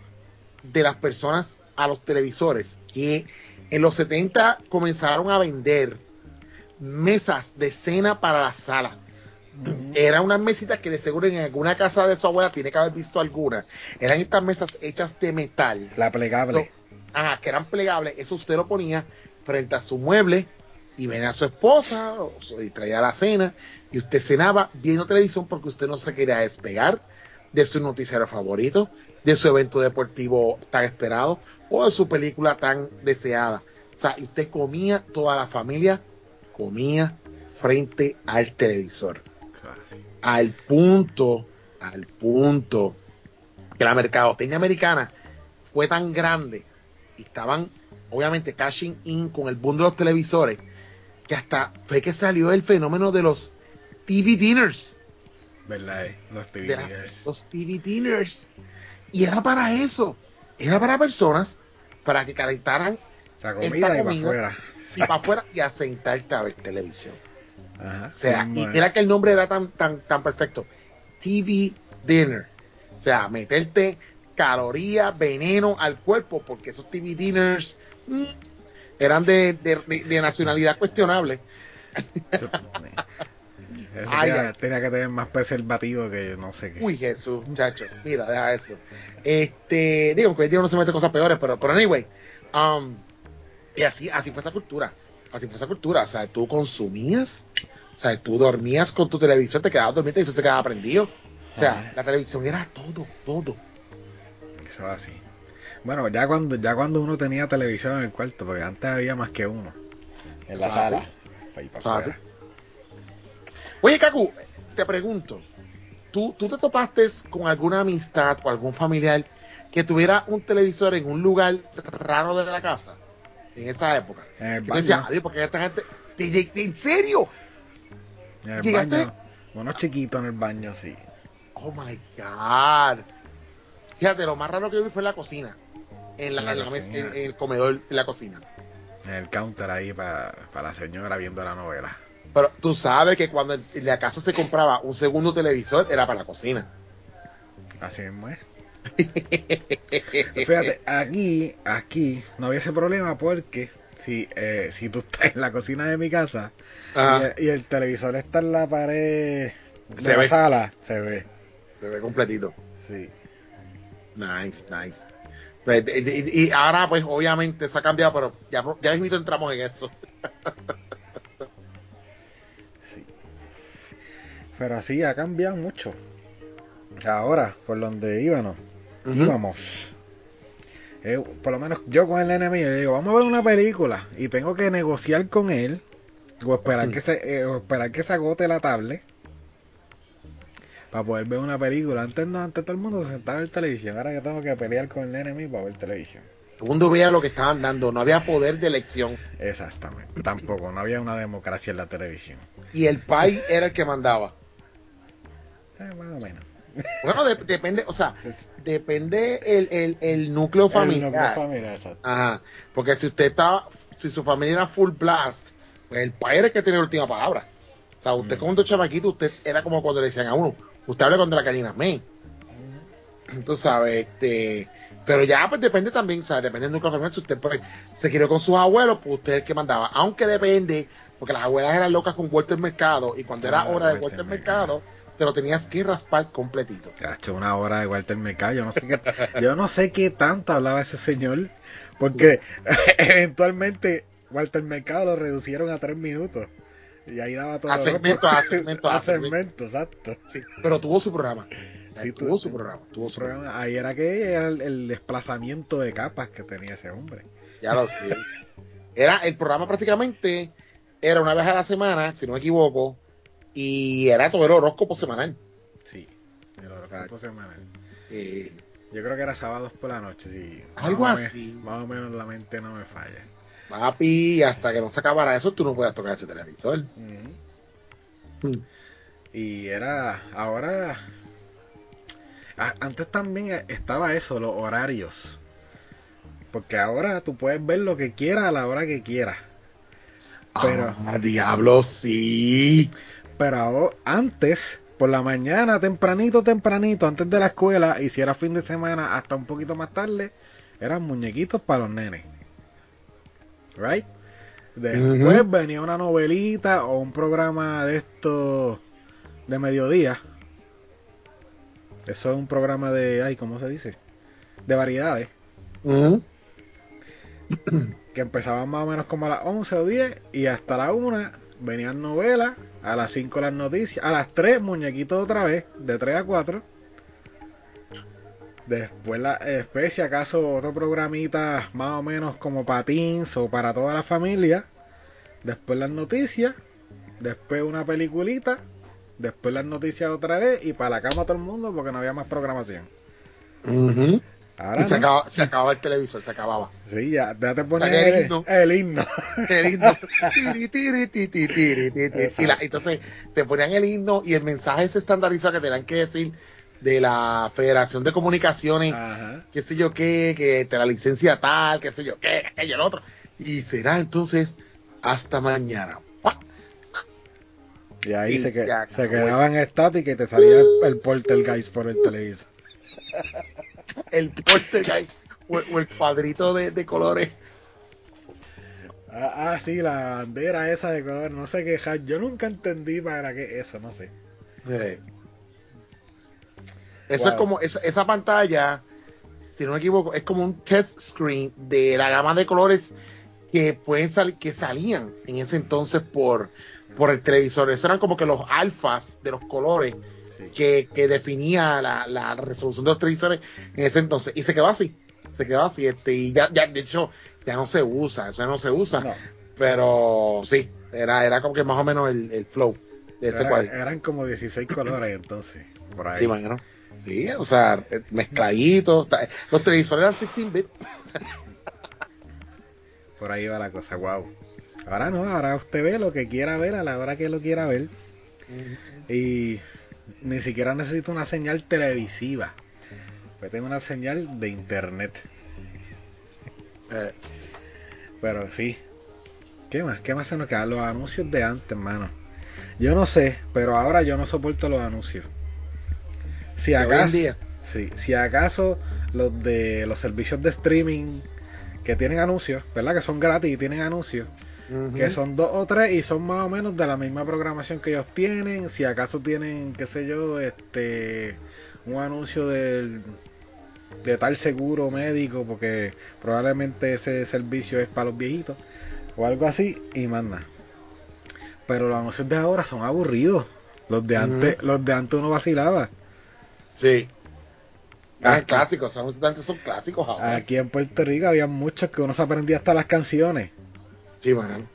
de las personas a los televisores que en los 70 comenzaron a vender mesas de cena para la sala. Ujú. Eran unas mesitas que de seguro en alguna casa de su abuela tiene que haber visto alguna. Eran estas mesas hechas de metal. La plegable. Ajá, que eran plegables. Eso usted lo ponía frente a su mueble y venía a su esposa o se traía la cena y usted cenaba viendo televisión porque usted no se quería despegar de su noticiero favorito, de su evento deportivo tan esperado o de su película tan deseada. O sea, y usted comía toda la familia comía frente al televisor. Al punto, al punto que la mercadotecnia americana fue tan grande y estaban obviamente cashing in con el boom de los televisores que hasta fue que salió el fenómeno de los TV dinners. ¿Verdad? eh? Los TV de las- dinners. los TV dinners. Y era para eso. Era para personas para que calentaran La esta comida y para afuera. y para afuera y a sentarte a ver televisión. Ajá. O sea, sí, y mira que el nombre era tan, tan, tan perfecto. TV Dinner. O sea, meterte calorías, veneno al cuerpo, porque esos TV Dinners mm, eran de, de- de- de nacionalidad cuestionable. Eso Ay, tenía, que tener más preservativo que no sé qué. Uy, Jesús, muchacho. Mira, deja eso. Este, digo, que hoy día no se mete cosas peores, pero, pero anyway. um, y así, así fue esa cultura. Así fue esa cultura. O sea, tú consumías, o sea, tú dormías con tu televisor, te quedabas dormido y eso se quedaba prendido. O sea, Ajá. la televisión era todo, todo. Eso es así. Bueno, ya cuando ya cuando uno tenía televisión en el cuarto, porque antes había más que uno. En la sala. así. Oye, Kaku, te pregunto, ¿tú, ¿tú te topaste con alguna amistad o algún familiar que tuviera un televisor en un lugar raro de la casa en esa época? En baño. adiós, porque esta gente. ¿te lleg- ¿En serio? En el ¿Llegaste? baño. Uno chiquito en el baño, sí. Oh my God. Fíjate, lo más raro que vi fue en la cocina. En, la, En la en la mesa- cocina. en- en el comedor, en la cocina. En el counter ahí para la señora viendo la novela. Pero tú sabes que cuando en la casa se compraba un segundo televisor, era para la cocina. Así mismo es. Fíjate, aquí, aquí no había ese problema porque si, eh, si tú estás en la cocina de mi casa y, y el televisor está en la pared de Se la ve. sala, se ve. Se ve completito. Sí. Nice, nice. Pues, Y, y ahora, pues, obviamente se ha cambiado, pero ya, ya mismito entramos en eso. Sí. Pero así ha cambiado mucho. Ahora, por donde íbamos, íbamos. eh, por lo menos yo con el enemigo le digo, vamos a ver una película y tengo que negociar con él o esperar que se eh, o esperar que se agote la tablet para poder ver una película. Antes no, antes todo el mundo se sentaba en televisión. Ahora yo tengo que pelear con el enemigo para ver televisión. Todo el mundo veía lo que estaban dando, no había poder de elección. Exactamente. Tampoco, no había una democracia en la televisión. Y el país era el que mandaba. Eh, más o menos. Bueno, de- depende, o sea, depende el, el, el núcleo El familiar. núcleo familiar, exacto. Ajá. Porque si usted estaba, si su familia era full blast, pues el país era el que tenía la última palabra. O sea, usted Mm. como un chamaquito, usted era como cuando le decían a uno, usted habla contra la gallina men. Tú sabes, este, pero ya pues depende también, o sea, depende del núcleo familiar, si usted pues, se crió con sus abuelos, pues usted es el que mandaba. Aunque depende, porque las abuelas eran locas con Walter Mercado, y cuando era hora de Walter Mercado. Te lo tenías que raspar completito. Cacho, una hora de Walter Mercado. Yo no sé qué, yo no sé qué tanto hablaba ese señor, porque eventualmente Walter Mercado lo reducieron a tres minutos. Y ahí daba todo. A segmento, a segmento, a a segmento, exacto. Sí, pero tuvo su programa. Sí, tuvo tu- su programa, tuvo su programa. Programa- Ahí era que era el, el desplazamiento de capas que tenía ese hombre. Ya lo sé. Era el programa prácticamente era una vez a la semana, si no me equivoco, y era todo el horóscopo semanal. Sí, el horóscopo Exacto. semanal. Eh, Yo creo que era sábados por la noche, sí. Más Algo o me- así. más o menos la mente no me falla. Papi, hasta que no se acabara eso, tú no podías tocar ese televisor. Mm. Y era, ahora, a- antes también estaba eso, los horarios. Porque ahora tú puedes ver lo que quieras a la hora que quieras. Pero- Ah, diablo, sí. Pero ahora- antes, por la mañana, tempranito, tempranito, antes de la escuela, y si era fin de semana hasta un poquito más tarde, eran muñequitos para los nenes. Right? Después Ujú. venía una novelita o un programa de estos de mediodía. Eso es un programa de, ay, ¿cómo se dice? De variedades. Ujú. Que empezaban más o menos como a las 11 o 10 y hasta la 1 venían novelas, a las 5 las noticias, a las 3 muñequitos otra vez, de 3 a 4. Después, la, eh, después si acaso otro programita más o menos como patins o para toda la familia. después las noticias, después una peliculita, después las noticias otra vez y para la cama todo el mundo porque no había más programación. Ahora se, acababa, se, acababa, el televisor, se acababa. Sí, ya, ya te ponían el, himno. El himno. El himno. y la, entonces te ponían el himno y el mensaje ese estandarizado que tenían que decir de la Federación de Comunicaciones, Ajá. qué sé yo qué, que te la licencia tal, qué sé yo qué, aquello, el otro. Y será entonces hasta mañana. Y ahí se, que, se, quedaban estáticos y te salía el, el poltergeist por el televisor. el poltergeist o, o el cuadrito de, de colores. Ah, ah, sí, la bandera esa de color, no sé qué. Yo nunca entendí para qué eso, no sé. Sí. Eso es como, esa, esa, pantalla, si no me equivoco, es como un test screen de la gama de colores que pueden salir, que salían en ese entonces por, por el televisor. Eso eran como que los alfas de los colores que, que, definía la, la, resolución de los televisores en ese entonces. Y se quedó así. Se quedó así. Este, y ya, ya, de hecho, ya no se usa. O sea, no se usa. Pero sí, era, era como que más o menos el, el flow de ese cuadro. Eran como 16 colores entonces. Por ahí. Sí, Sí, o sea, mezcladitos. Los televisores eran 16 bit. Por ahí va la cosa, wow. Ahora no, ahora usted ve lo que quiera ver a la hora que lo quiera ver. Y ni siquiera necesita una señal televisiva. Pues tengo una señal de internet. Eh. Pero sí. ¿Qué más? ¿Qué más se nos queda? Los anuncios de antes, hermano. Yo no sé, pero ahora yo no soporto los anuncios. Si acaso, sí, si acaso los de los servicios de streaming que tienen anuncios, ¿verdad? Que son gratis y tienen anuncios, que son dos o tres y son más o menos de la misma programación que ellos tienen. Si acaso tienen, qué sé yo, este, un anuncio del, de tal seguro médico, porque probablemente ese servicio es para los viejitos o algo así, y manda. Pero los anuncios de ahora son aburridos. Los de antes, los de antes uno vacilaba. Sí. Ah, clásicos, son, son clásicos ahora. Aquí en Puerto Rico había muchos que uno se aprendía hasta las canciones. Sí, man.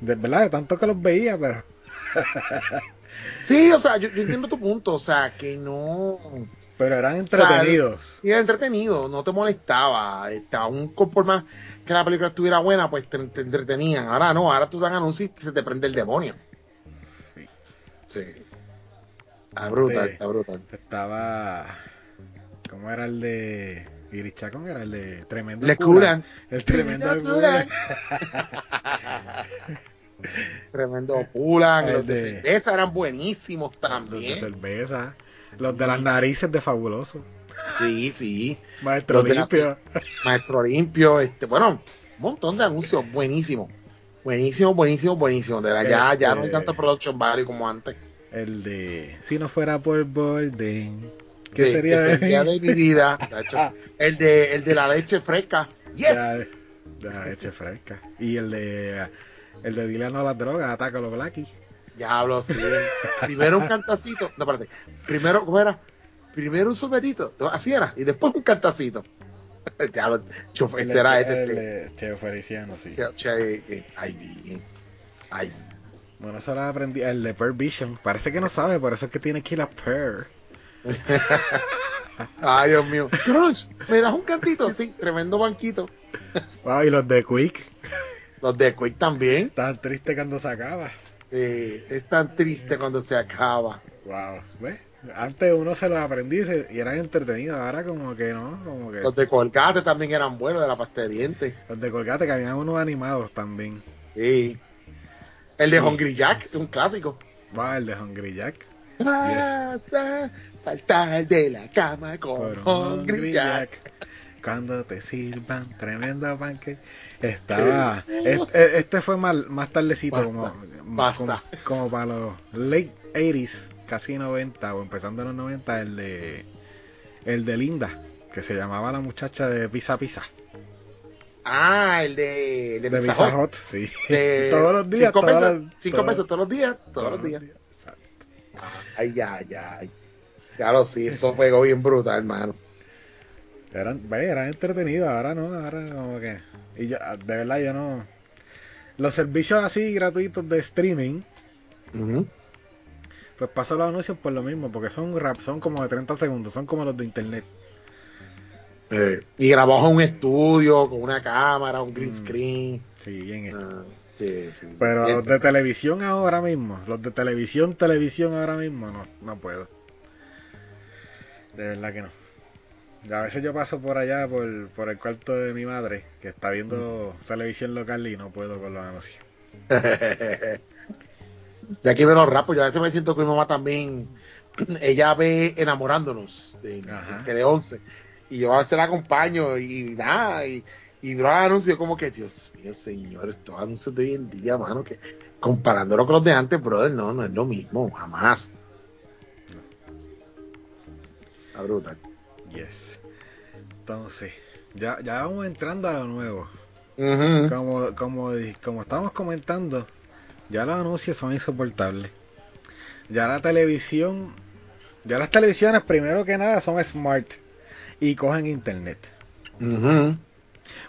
De verdad, de tanto que los veía, pero. sí, o sea, yo, entiendo tu punto, o sea, que no. Pero eran entretenidos. sí, era entretenido, no te molestaba. Estaba un por más que la película estuviera buena, pues te, entretenían. Ahora no, ahora tú dan anuncios y se te prende el demonio. Sí. Sí. Está brutal, está brutal. Estaba. ¿Cómo era el de. Irichacón era el de Tremendo Le curan. El Tremendo Curan. Tremendo Pulan. Los de, cerveza eran buenísimos también. Los de cerveza. Los de las narices de Fabuloso. Sí, sí. Maestro Limpio. Maestro Limpio. Este, bueno, un montón de anuncios buenísimos. Buenísimo, buenísimo, buenísimo. De la, ya, ya no hay este tanta production value como antes. El de Si no fuera por Borden. ¿Qué sería, de... de mi vida? el, de, el de la leche fresca. Yes. de la leche fresca. Y el de el de Dile no a las drogas, ataca a los blackies. Diablo, sí. Primero un cantacito. No, espérate. Primero, ¿cómo era? Primero un sometito. Así era. Y después un cantacito. Diablo, chofer, será ese. El Che Feliciano, sí. Che, ay, ay. Bueno, eso lo aprendí. El de Per Vision. Parece que no sabe, por eso es que tiene que ir a Per. Ay, Dios mío. Crunch, ¿me das un cantito? Sí, tremendo banquito. Wow, y los de Quick. Los de Quick también. Tan triste cuando se acaba. Sí, es tan triste cuando se acaba. Wow, ¿ves? Antes uno se los aprendía y eran entretenidos, ahora como que no, como que... Los de Colgate también eran buenos, de la pasta Los de Colgate que habían unos animados también. Sí. El de Hungry Jack, un clásico. Va, el de Hungry Jack. saltar de la cama con, Hungry Jack. Cuando te sirvan tremendo pancake. Estaba. Este, este, fue más, más tardecito, como, como, para los late 80s, casi 90, o empezando en los 90, el de. El de Linda, que se llamaba la muchacha de Pisa Pisa. Ah, el de, de, Pizza, Hot. sí. todos los días. Cinco, pesos, cinco pesos todos los días. Todos, los días. Ay, ya, ya. Claro, sí, eso pegó bien brutal, hermano. Eran, eran entretenidos, ahora no, ahora como que. Y yo, de verdad, yo no. los servicios así gratuitos de streaming, pues paso los anuncios por lo mismo, porque son rap, son como de 30 segundos, son como los de internet. Eh, y grabamos en un estudio con una cámara, un green mm. screen. Sí, bien ah, sí, sí. Pero los de televisión ahora mismo, los de televisión, televisión ahora mismo, no, no puedo. De verdad que no. A veces yo paso por allá, por, por el cuarto de mi madre, que está viendo mm. televisión local y no puedo con los anuncios. y aquí veo los rapos, yo a veces me siento que mi mamá también, ella ve enamorándonos de, de 11 y yo a veces la acompaño y nada, y, y los anuncios como que, Dios mío, señor, estos anuncios de hoy en día, mano, que comparándolo con los de antes, brother, no, no es lo mismo, jamás. La brutal. Yes. Entonces, ya, ya vamos entrando a lo nuevo. como, como, como estamos comentando, ya los anuncios son insoportables. Ya la televisión, ya las televisiones primero que nada son smart y cogen internet.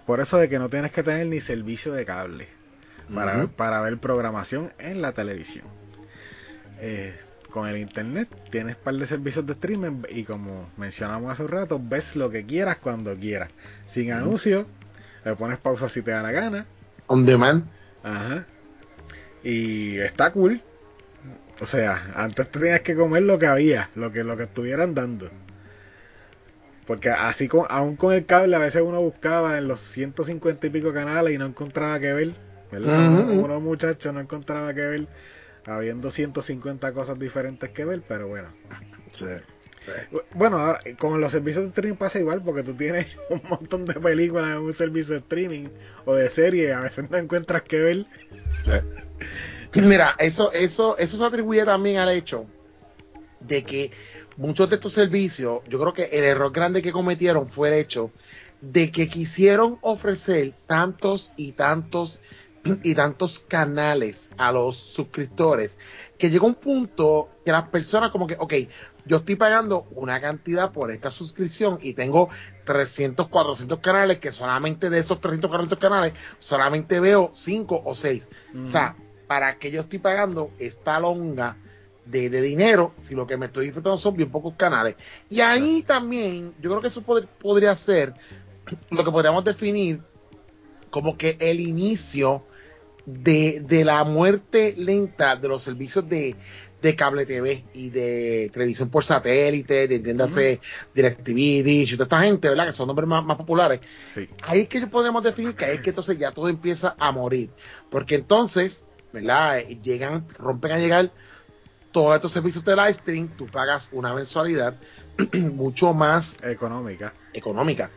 Por eso de que no tienes que tener ni servicio de cable para, para ver programación en la televisión. Eh, con el internet tienes un par de servicios de streaming y como mencionamos hace un rato, ves lo que quieras cuando quieras. Sin anuncios, le pones pausa si te da la gana. On demand. Ajá. Y está cool. O sea, antes tenías que comer lo que había, lo que, lo que estuvieran dando. Porque así, con, aún con el cable, a veces uno buscaba en los 150 y pico canales y no encontraba que ver. ¿verdad? Uno muchacho no encontraba que ver, habiendo 150 cosas diferentes que ver, pero bueno. Bueno, ahora, con los servicios de streaming pasa igual, porque tú tienes un montón de películas en un servicio de streaming o de serie, a veces no encuentras que ver. Mira, eso, eso, eso se atribuye también al hecho de que muchos de estos servicios, yo creo que el error grande que cometieron fue el hecho de que quisieron ofrecer tantos y tantos y tantos canales a los suscriptores que llegó un punto que las personas como que, ok, yo estoy pagando una cantidad por esta suscripción y tengo 300, 400 canales que solamente de esos 300, 400 canales solamente veo 5 o 6. O sea, para que yo estoy pagando esta longa de, dinero si lo que me estoy disfrutando son bien pocos canales. Y ahí también, yo creo que eso podría ser lo que podríamos definir como que el inicio de, de la muerte lenta de los servicios de, de cable TV y de televisión por satélite, de entiéndase DirecTV, y toda esta gente, ¿verdad? Que son nombres más, más populares. Ahí es que podemos definir que ahí es que entonces ya todo empieza a morir. Porque entonces, ¿verdad? Llegan, rompen a llegar todos estos servicios de live stream, tú pagas una mensualidad mucho más económica. Económica.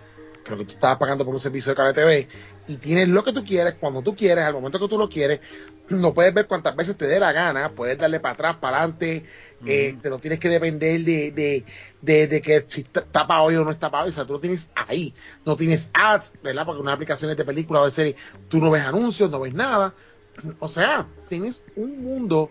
Creo que tú estabas pagando por un servicio de cable TV y tienes lo que tú quieres, cuando tú quieres, al momento que tú lo quieres, no puedes ver cuántas veces te dé la gana, puedes darle para atrás, para adelante, eh, te lo tienes que depender de, de, de, que si está para hoy o no está para hoy, o sea, tú lo tienes ahí, no tienes ads, ¿verdad? Porque unas aplicaciones de película o de serie, tú no ves anuncios, no ves nada, o sea, tienes un mundo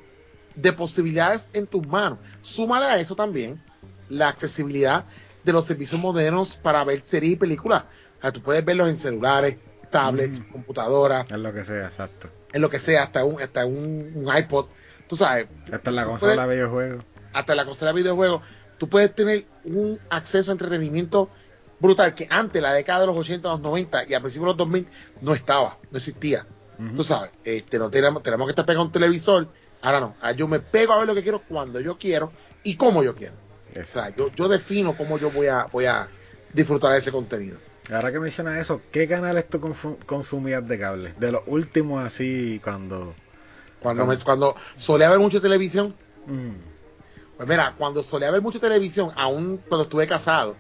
de posibilidades en tus manos. Súmale a eso también la accesibilidad de los servicios modernos para ver series y películas. O sea, tú puedes verlos en celulares, tablets, computadoras. En lo que sea, exacto. En lo que sea, hasta un, hasta un, iPod. Tú sabes. Hasta la consola de videojuegos. Hasta la consola de videojuegos. Tú puedes tener un acceso a entretenimiento brutal que antes, la década de los 80, los 90 y a principios de los 2000 no estaba, no existía. Tú sabes, este, no tenemos, tenemos que estar pegado a un televisor Ahora no, ahora yo me pego a ver lo que quiero cuando yo quiero y como yo quiero. O sea, yo, yo defino cómo yo voy a, voy a disfrutar de ese contenido. Ahora que mencionas eso, ¿qué canales tú consumías de cable? De los últimos así cuando... Cuando, me, cuando solía ver mucha televisión. Mm. Pues mira, cuando solía ver mucha televisión, aún cuando estuve casado,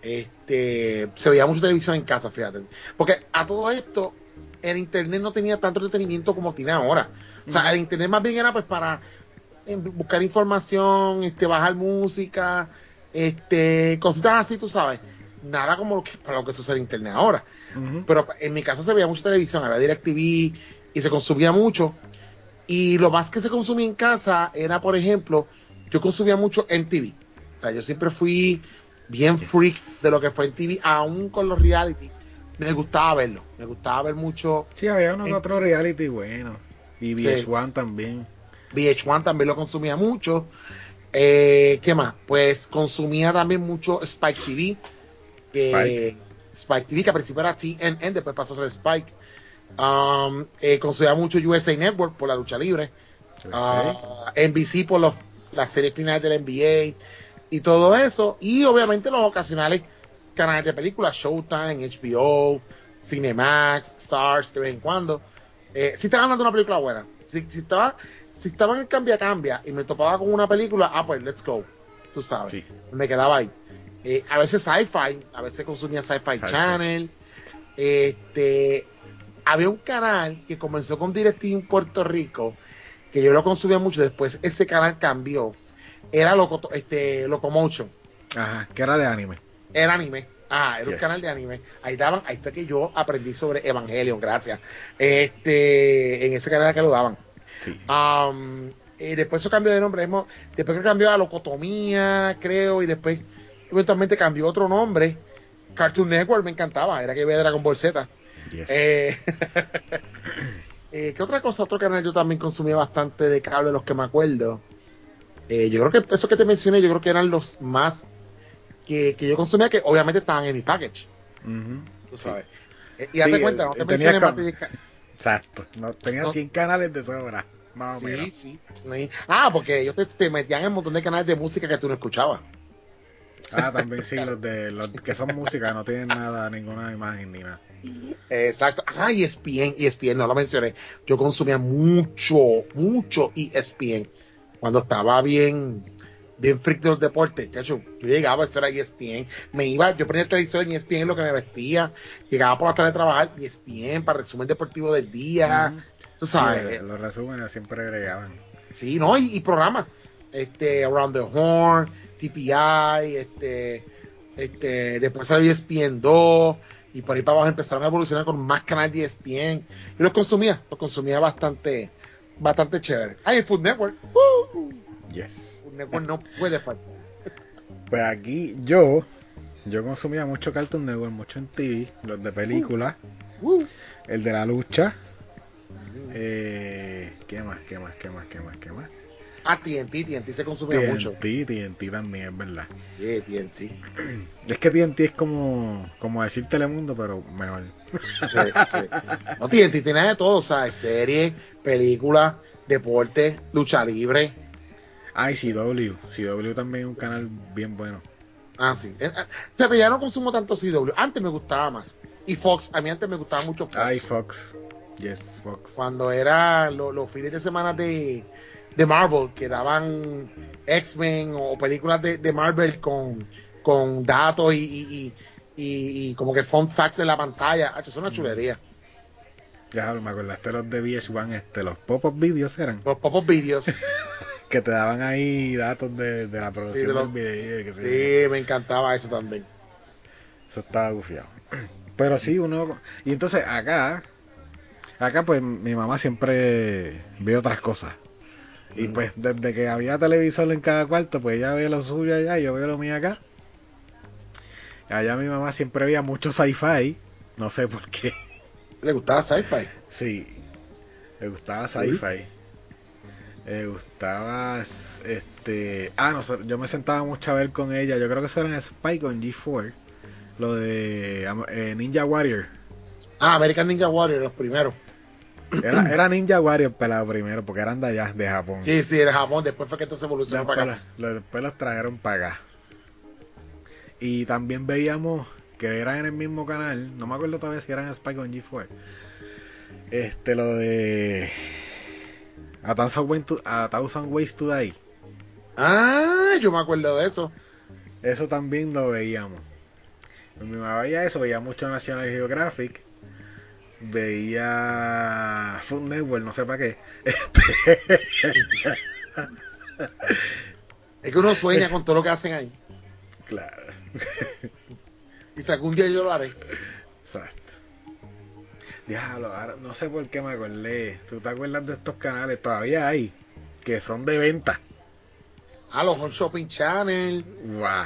este, se veía mucha televisión en casa, fíjate. Porque a todo esto, el internet no tenía tanto entretenimiento como tiene ahora. O sea, el internet más bien era pues para eh, buscar información, este, bajar música, este, cositas así, tú sabes. Nada como lo que, para lo que usa el internet ahora. Pero en mi casa se veía mucha televisión, había DirecTV y se consumía mucho. Y lo más que se consumía en casa era, por ejemplo, yo consumía mucho en TV. O sea, yo siempre fui bien freak de lo que fue en TV, aún con los reality. me gustaba verlo. Me gustaba ver mucho. Sí, había uno otro reality bueno. Y VH1 también. VH1 también lo consumía mucho. Eh, ¿Qué más? Pues consumía también mucho Spike TV. Spike. Spike TV, que al principio era TNN, después pasó a ser Spike. Um, eh, consumía mucho USA Network por la lucha libre. Uh, NBC por los, las series finales del NBA y todo eso. Y obviamente los ocasionales canales de películas, Showtime, HBO, Cinemax, Stars, de vez en cuando. Eh, si estaban hablando de una película buena, si, si estaba si estaba en cambia cambia y me topaba con una película, ah pues let's go, tú sabes, me quedaba ahí. Eh, a veces sci-fi, a veces consumía sci-fi channel. Este, había un canal que comenzó con DirecTV en Puerto Rico, que yo lo consumía mucho, después ese canal cambió, era Loco, este, Locomotion. Ajá, que era de anime. Era anime. Ah, era un canal de anime. Ahí daban, ahí fue que yo aprendí sobre Evangelion, gracias. Este, en ese canal que lo daban. Sí. Um, y después eso cambió de nombre. Después que cambió a Locotomía, creo, y después eventualmente cambió otro nombre. Cartoon Network me encantaba, era que veía Dragon Ball Z. Eh, eh, ¿Qué otra cosa? Otro canal yo también consumía bastante de cable, los que me acuerdo. Eh, yo creo que eso que te mencioné, yo creo que eran los más que, yo consumía, que obviamente estaban en mi package. Tú sabes. y hazte cuenta, no te mencioné más Exacto, no, tenía 100 canales de sobra. Más o sí, sí. Ah, porque ellos te, metían en un montón de canales de música que tú no escuchabas. Ah, también sí, los de los que son música, no tienen nada, ninguna imagen ni nada. Exacto. Ah, ESPN, ESPN, no lo mencioné. Yo consumía mucho, mucho ESPN cuando estaba bien, bien freak de los deportes. yo llegaba, esto era ESPN. Me iba, yo ponía el televisor en ESPN lo que me vestía. Llegaba por la tarde a trabajar ESPN para resumen deportivo del día. Tú sabes. los resúmenes siempre agregaban. Sí, no, y, y programas. Este, Around the Horn, TPI, este, este, después salió ESPN 2 y por ahí para abajo empezaron a evolucionar con más canales de ESPN y los consumía, los consumía bastante, bastante chévere. Ah, el Food Network, yes. Network no puede faltar. Pues aquí yo, yo consumía mucho Cartoon Network, mucho en TV, los de películas, el de la lucha, eh, ¿qué más, qué más, qué más, qué más, qué más? Ah, TNT, TNT se consumía mucho. TNT, TNT también, es verdad. Sí, TNT. Es que TNT es como, como decir Telemundo, pero mejor. Sí, sí. No, TNT tiene de todo, ¿sabes? Series, películas, deporte, lucha libre. Ah, y CW. CW también es un canal bien bueno. Ah, sí. Fíjate, ya no consumo tanto CW. Antes me gustaba más. Y Fox, a mí antes me gustaba mucho Fox. Ah, y Fox. Yes, Fox. Cuando era los fines de semana de de Marvel, que daban X-Men o películas de, Marvel con, con datos y, y, como que fun facts en la pantalla. es una mm. chulería. Ya, me acordaste los de VH1, este, los pop-up videos eran. Los pop-up videos. que te daban ahí datos de, la producción del video. sí, me encantaba eso también. Eso estaba gufiado. Pero sí, uno... Y entonces acá, acá pues mi mamá siempre ve otras cosas. Y pues desde que había televisor en cada cuarto, pues ella ve lo suyo allá y yo veo lo mío acá. Allá mi mamá siempre veía mucho sci-fi, no sé por qué. ¿Le gustaba sci-fi? Sí, le gustaba sci-fi. Le gustaba este ah no yo me sentaba mucho a ver con ella yo creo que eso era en Spike o en G4 lo de eh, Ninja Warrior ah American Ninja Warrior los primeros era, era Ninja Warrior pelado primero, porque eran de allá, de Japón. Sí, sí, de Japón, después fue que esto se evolucionó para acá. después los trajeron para acá. Y también veíamos que eran en el mismo canal, no me acuerdo todavía si eran Spike o en G4. Este, lo de. A Thousand, Ways to, a Thousand Ways to Die. Ah, yo me acuerdo de eso. Eso también lo veíamos. Mi mamá veía eso, veía mucho National Geographic veía Food Network, no sé para qué. es que uno sueña con todo lo que hacen ahí. Claro. y si algún día yo lo haré. Exacto. Diablo, no sé por qué me acordé. ¿Tú te acuerdas de estos canales? Todavía hay. Que son de venta. Ah, los Home Shopping Channel.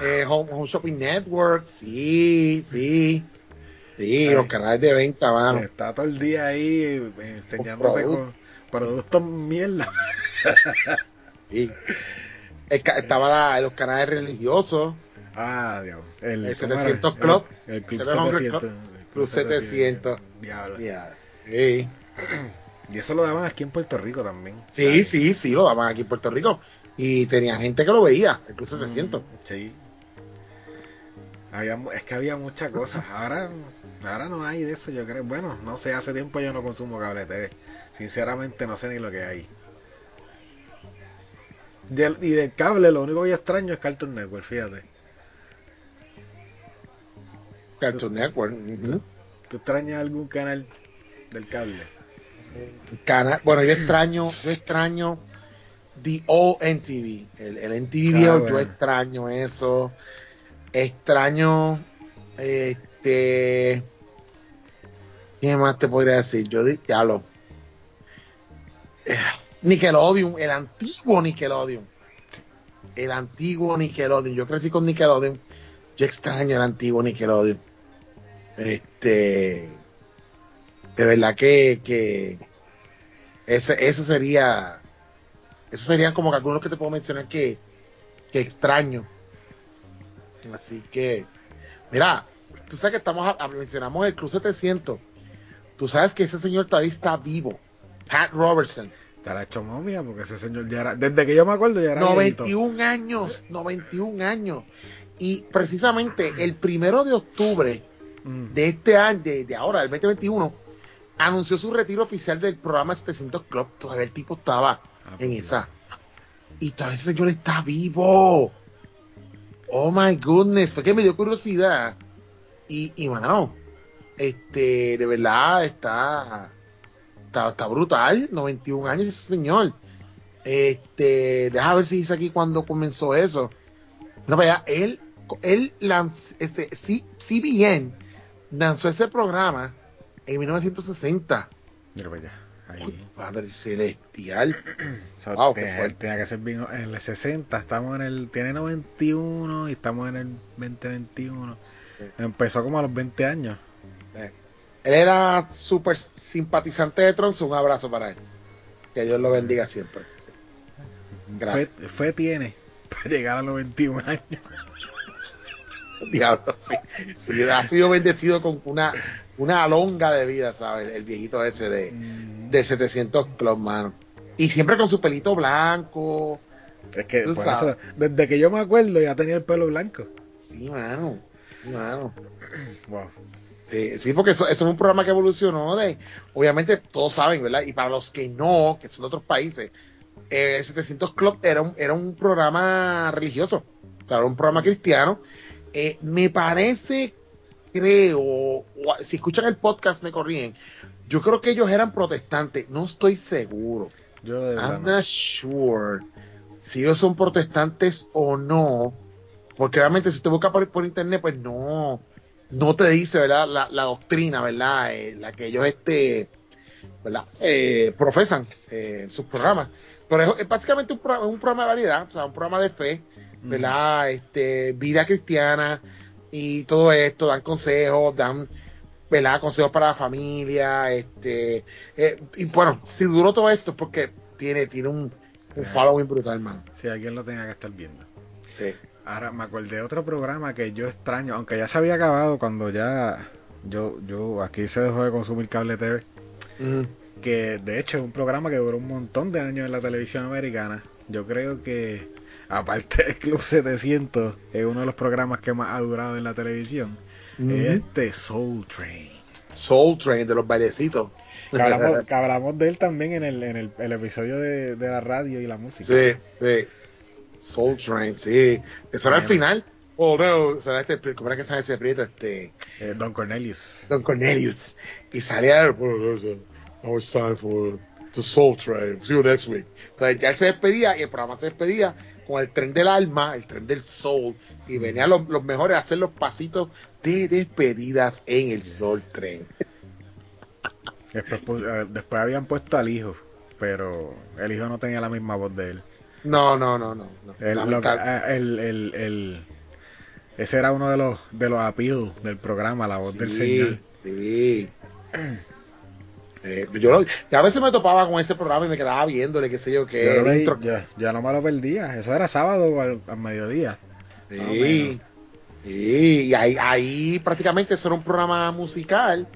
Eh, Home, Home Shopping Network. Sí, sí. Sí, los canales de venta, mano. Está todo el día ahí eh, enseñándote con productos mierda. sí. Estaba la, los canales religiosos. Ah, Dios. El, 700 Club. El, Club 700. Club 700. Diablo. Sí. Y eso lo daban aquí en Puerto Rico también. Sí, sí, sí, lo daban aquí en Puerto Rico. Y tenía gente que lo veía, el Club 700. Mm, sí. Había, es que había muchas cosas. Ahora, ahora no hay de eso, yo creo. Bueno, no sé, hace tiempo yo no consumo cable TV. Sinceramente no sé ni lo que hay. y del cable lo único que yo extraño es Cartoon Network, fíjate. Cartoon Network. ¿Tú extrañas algún canal del cable? Canal, bueno, yo extraño, yo extraño The Old NTV, el, el NTV ah, yo extraño eso, extraño, este, ¿qué más te podría decir? Yo ya lo, eh, Nickelodeon, el antiguo Nickelodeon, el antiguo Nickelodeon, yo crecí con Nickelodeon, yo extraño el antiguo Nickelodeon, este, de verdad que, que ese, eso sería, eso serían como que algunos que te puedo mencionar que, que extraño. Así que, mira, tú sabes que estamos, mencionamos el Cruz 700. Tú sabes que ese señor todavía está vivo. Pat Robertson. Estará hecho momia porque ese señor ya era, desde que yo me acuerdo ya era 91 años, 91 años. Y precisamente el primero de octubre mm. de este año, de, ahora, el 2021, anunció su retiro oficial del programa 700 Club. Todavía el tipo estaba ah, en pues esa. Y todavía ese señor está vivo. Oh my goodness, fue que me dio curiosidad. Y, y mano, este, de verdad está, está, brutal. 91 años ese señor. Este, deja ver si dice aquí cuando comenzó eso. No, vaya, él, él lanzó, este, CBN lanzó ese programa en 1960. Mira para allá. Ahí. Padre celestial. wow, tenía, tenía, que ser bien en el 60, estamos en el, tiene 91 y estamos en el 2021. Empezó como a los 20 años. Él era súper simpatizante de Trump, un abrazo para él. Que Dios lo bendiga siempre. Gracias. Fue, tiene para llegar a los 21 años. Diablo, sí. Ha sido bendecido con una, una longa de vida, ¿sabes? El viejito ese de, mm. del 700 Club, mano. Y siempre con su pelito blanco. Es que por eso, desde que yo me acuerdo ya tenía el pelo blanco. Sí, mano. Sí, mano. Wow. Sí, porque eso, es un programa que evolucionó de, obviamente todos saben, ¿verdad? Y para los que no, que son de otros países, eh, 700 Club era un, era un programa religioso, o sea, era un programa cristiano. Eh, me parece, creo, si escuchan el podcast me corrigen, yo creo que ellos eran protestantes, no estoy seguro. Yo de I'm not sure si ellos son protestantes o no, porque obviamente si usted busca por, por internet, pues no, no te dice, ¿verdad? La, doctrina, ¿verdad? Eh, la que ellos, este, ¿verdad? Eh, profesan eh, en sus programas. Pero es, básicamente un, un, programa de variedad, o sea, un programa de fe, ¿verdad? Este, vida cristiana y todo esto, dan consejos, dan, ¿verdad? Consejos para la familia, este, y bueno, si duró todo esto es porque tiene, tiene un, un following brutal, man. Si alguien lo tenía que estar viendo. Sí. Ahora me acordé de otro programa que yo extraño, aunque ya se había acabado cuando ya yo, yo aquí se dejó de consumir cable TV. Que de hecho es un programa que duró un montón de años en la televisión americana. Yo creo que, aparte del Club 700, es uno de los programas que más ha durado en la televisión. Este Soul Train. Soul Train, de los bailecitos. Que hablamos, de él también en el, en el, episodio de, de, la radio y la música. Sí, sí. Soul Train, sí. Eso era el final. Oh no, o este, ¿cómo era que sale ese prieto? Este, eh, Don Cornelius. Don Cornelius. Y salía, now it's time for the Soul Train. See you next week. Entonces ya él se despedía y el programa se despedía con el tren del alma, el tren del soul. Y venían los, los mejores a hacer los pasitos de despedidas en el Soul. Después, eh, después habían puesto al hijo, pero el hijo no tenía la misma voz de él. No, no, no, no. El, el, el, ese era uno de los de los del programa, la voz del señor. Sí. Eh, yo a veces me topaba con ese programa y me quedaba viéndole, qué sé yo, qué. Yo lo veí, ya, ya, no me lo perdía. Eso era sábado al, al mediodía. Sí. sí. Y ahí, ahí prácticamente eso era un programa musical.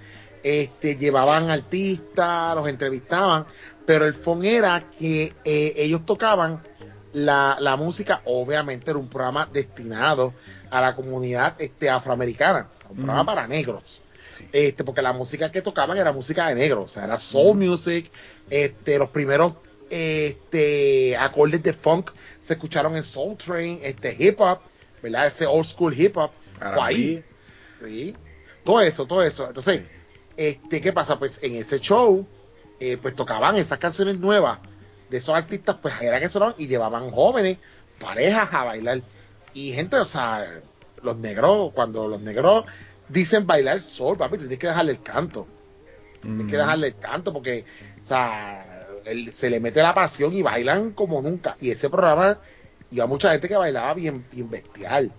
Este, llevaban artistas, los entrevistaban, pero el fondo era que eh, ellos tocaban la, la, música, obviamente era un programa destinado a la comunidad este, afroamericana, un programa para negros. Este, porque la música que tocaban era música de negros, o sea, era soul music, este, los primeros este, acordes de funk se escucharon en Soul Train, este hip hop, ¿verdad? Ese old school hip hop, fue ahí. Sí. Todo eso, todo eso. Entonces, este, ¿qué pasa? Pues en ese show, eh, pues tocaban esas canciones nuevas de esos artistas, pues era que sonaban y llevaban jóvenes, parejas a bailar. Y gente, o sea, los negros, cuando los negros dicen bailar sol, papi, tienes que dejarle el canto. Tienes que dejarle el canto porque, o sea, se le mete la pasión y bailan como nunca. Y ese programa, iba mucha gente que bailaba bien, bien bestial.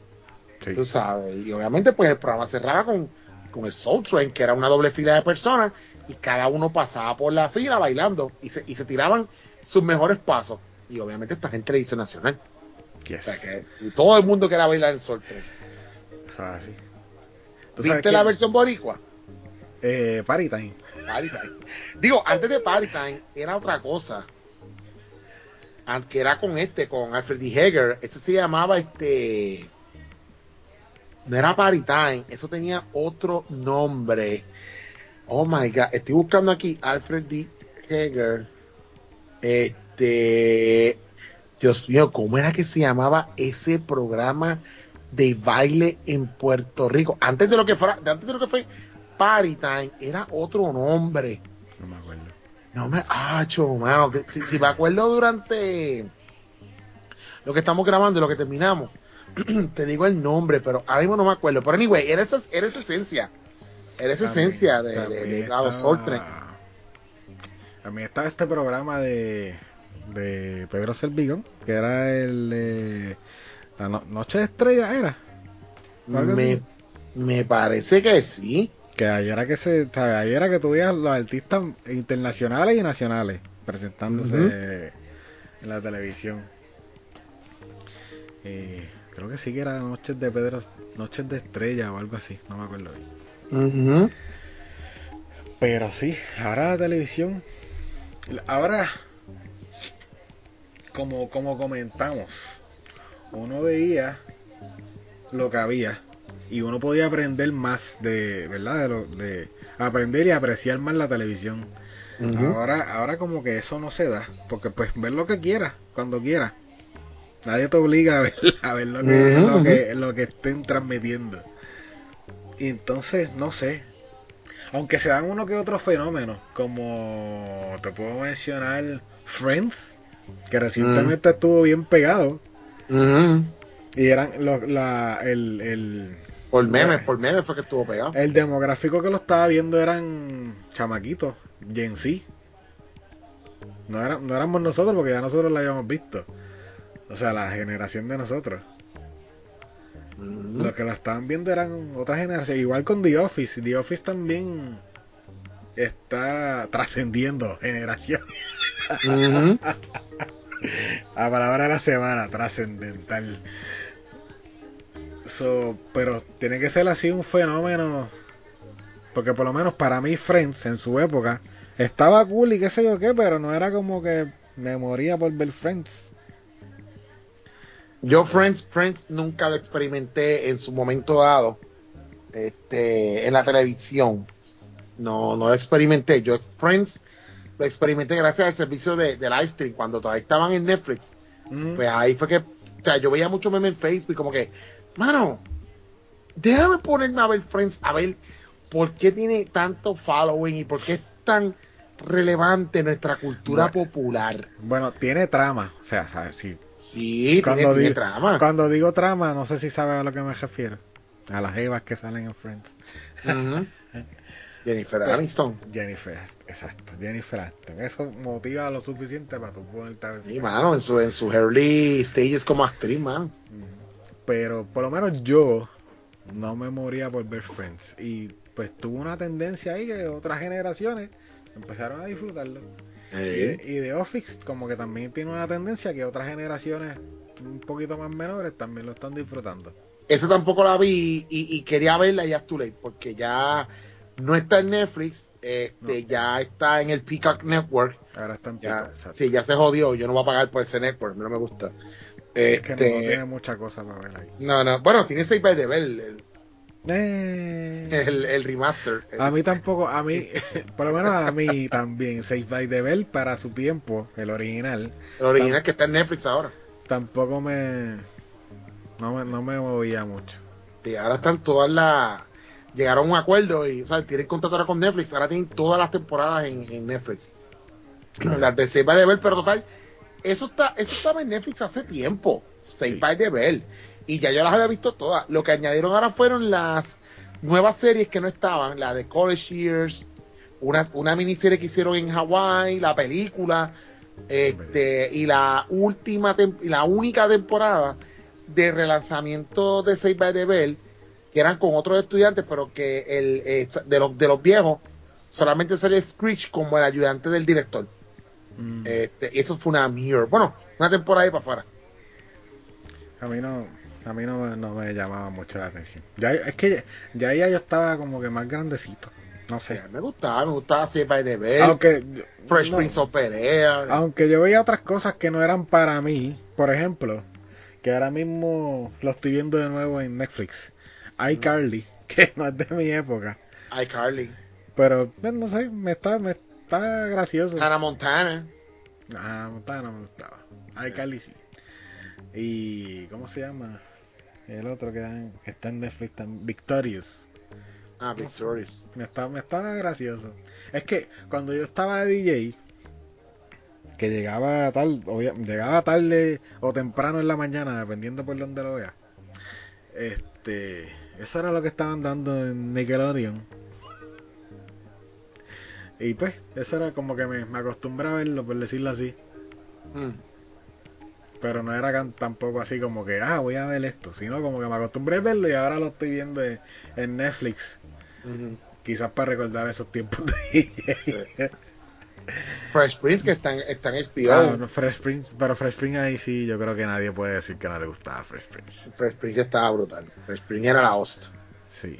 Tú sabes. Y obviamente, pues el programa cerraba con, con el Soul Train, que era una doble fila de personas, y cada uno pasaba por la fila bailando y se, y se tiraban sus mejores pasos. Y obviamente esta gente le hizo nacional. O sea, que todo el mundo quería bailar el Soul Train. Ah, sí. ¿Viste la versión boricua? Eh, Party Time. Digo, antes de Party Time era otra cosa. Que era con este, con Alfred D. Heger. Este se llamaba este. No era Party Time, eso tenía otro nombre. Oh my god, estoy buscando aquí Alfred D. Heger. Este. Dios mío, ¿cómo era que se llamaba ese programa? De baile en Puerto Rico. Antes de lo que fuera, antes de lo que fue Party Time, era otro nombre. No me acuerdo. No me, ah, mano, si, si, me acuerdo durante lo que estamos grabando y lo que terminamos, te digo el nombre, pero ahora mismo no me acuerdo. Pero anyway, era esa, era esa esencia. Era esa esencia de, de, de, los A mí estaba este programa de, de Pedro Servigón, que era el la Noche de Estrella era. Me, me, parece que sí. Que ayer era que se, ayer era que tuvías los artistas internacionales y nacionales presentándose en la televisión. Eh, creo que sí que era Noches de Pedro, Noches de Estrella o algo así, no me acuerdo bien. Pero sí, ahora la televisión, ahora como, como comentamos, uno veía lo que había y uno podía aprender más de, ¿verdad? De, lo, de aprender y apreciar más la televisión. Ahora, ahora como que eso no se da, porque pues ver lo que quieras, cuando quieras. Nadie te obliga a ver, a ver lo, que, lo, que, lo que estén transmitiendo. Y entonces, no sé. Aunque se dan uno que otro fenómeno, como te puedo mencionar Friends, que recientemente estuvo bien pegado. Y eran los, la, el, el, Por memes, por memes fue que estuvo pegado. El demográfico que lo estaba viendo eran chamaquitos, Gen Z. No, era, no éramos nosotros porque ya nosotros la habíamos visto. O sea, la generación de nosotros. Los que la estaban viendo eran otra generación. Igual con The Office. The Office también está trascendiendo generaciones. La palabra de la semana, trascendental. So, pero tiene que ser así un fenómeno. Porque por lo menos para mí, Friends en su época estaba cool y qué sé yo qué, pero no era como que me moría por ver Friends. Yo Friends, Friends nunca lo experimenté en su momento dado. Este, en la televisión. No, no lo experimenté. Yo Friends lo experimenté gracias al servicio de, del iStream cuando todavía estaban en Netflix. Mm. Pues ahí fue que, o sea, yo veía mucho meme en Facebook, como que, mano, déjame ponerme a ver Friends, a ver por qué tiene tanto following y por qué es tan relevante nuestra cultura popular. Bueno, tiene trama, o sea, ¿sabes? Sí, sí cuando tiene, trama. Cuando digo trama, no sé si sabes a lo que me refiero. A las evas que salen en Friends. Jennifer Aniston. Jennifer, exacto, Jennifer Aniston. Eso motiva lo suficiente para poder estar. Sí, mano, en su, en su early stages como actriz, mano. Pero por lo menos yo no me moría por ver Friends. Y pues tuvo una tendencia ahí que otras generaciones empezaron a disfrutarlo. Eh, Y, y The Office como que también tiene una tendencia que otras generaciones un poquito más menores también lo están disfrutando. Esa tampoco la vi y, y quería verla ya es too late, porque ya no está en Netflix, este, No. ya está en el Peacock Network. Ahora Ya, picos, exacto. sí, ya se jodió. Yo no voy a pagar por ese network, no me gusta. Es que no, Este, no tiene mucha cosa para ver ahí. no, no, bueno, tiene 6 by the Bell, el, Eh, el, el remaster. El- a mí tampoco, a mí, por lo menos a mí también, Safe by the Bell para su tiempo, el original, el original que está en Netflix ahora. tampoco me, no me, no me movía mucho. Sí, ahora están todas las. Llegaron a un acuerdo y, o sea, tienen contrato ahora con Netflix. Ahora tienen todas las temporadas en, en Netflix. Las de Save by the Bell, pero total, eso está eso estaba en Netflix hace tiempo. Save Sí. by the Bell. Y ya yo las había visto todas. Lo que añadieron ahora fueron las nuevas series que no estaban: la de College Years, una, una miniserie que hicieron en Hawái, la película, este, y la última y la única temporada de relanzamiento de Save by the Bell, que eran con otros estudiantes, pero que el eh, de los de los viejos solamente sale Screech como el ayudante del director. Mm, Este, eso fue una mierda. Bueno, una temporada ahí para afuera. a mí no, a mí no, me- no me llamaba mucho la atención. Ya, es que ya, ya yo estaba como que más grandecito, no sé. me gustaba, me gustaba by the Bell, Aunque, Fresh no, Prince of Pelea. aunque yo veía otras cosas que no eran para mí, por ejemplo, que ahora mismo lo estoy viendo de nuevo en Netflix, iCarly, que no es de mi época, iCarly, pero no sé, me está, me está gracioso. Hannah Montana. Ah, Montana me gustaba. iCarly sí. Y ¿cómo se llama? El otro que, dan- que está en Netflix, también, Victorious. Ah, Victorious. Me estaba, me estaba gracioso. Es que cuando yo estaba de DJ, que llegaba tal, obvia- llegaba tarde o temprano en la mañana, dependiendo por donde lo vea. Este, eso era lo que estaban dando en Nickelodeon. Y pues, eso era como que me, me acostumbré a verlo, por decirlo así. Mm. Pero no era tampoco así como que, ah, voy a ver esto, sino como que me acostumbré a verlo y ahora lo estoy viendo en, en Netflix. Quizás para recordar esos tiempos de DJ. Fresh Prince que están están Fresh Prince, pero Fresh Prince ahí sí, yo creo que nadie puede decir que no le gustaba Fresh Prince. Fresh Prince estaba brutal. Fresh Prince era la host. Sí.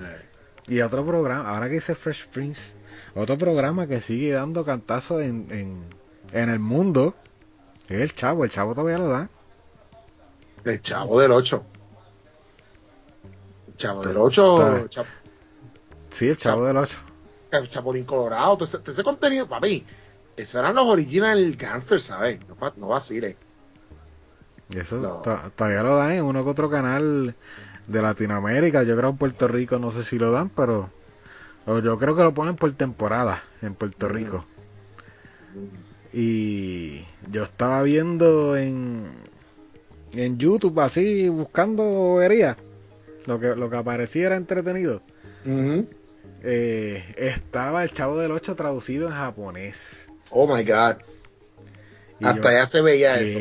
Eh, Y otro programa, ahora que dice Fresh Prince, otro programa que sigue dando cantazos en, en, en el mundo es el Chavo. El Chavo todavía lo da. El Chavo del 8. El Chavo del 8. Está- Sí, el Chavo del 8. El Chapulín Colorado. Todo ese, todo ese contenido, papi. Eso eran los original gangsters, ¿sabes? No, no vaciles. Y eso No. to- todavía lo dan en uno que otro canal de Latinoamérica. Yo creo en Puerto Rico, no sé si lo dan, pero o yo creo que lo ponen por temporada en Puerto Mm. Rico. Y yo estaba viendo en, en YouTube así, buscando boberías. Lo que, lo que aparecía era entretenido. Ujú. Eh, estaba el Chavo del 8 traducido en japonés. Oh my God. Y Hasta allá se veía eso.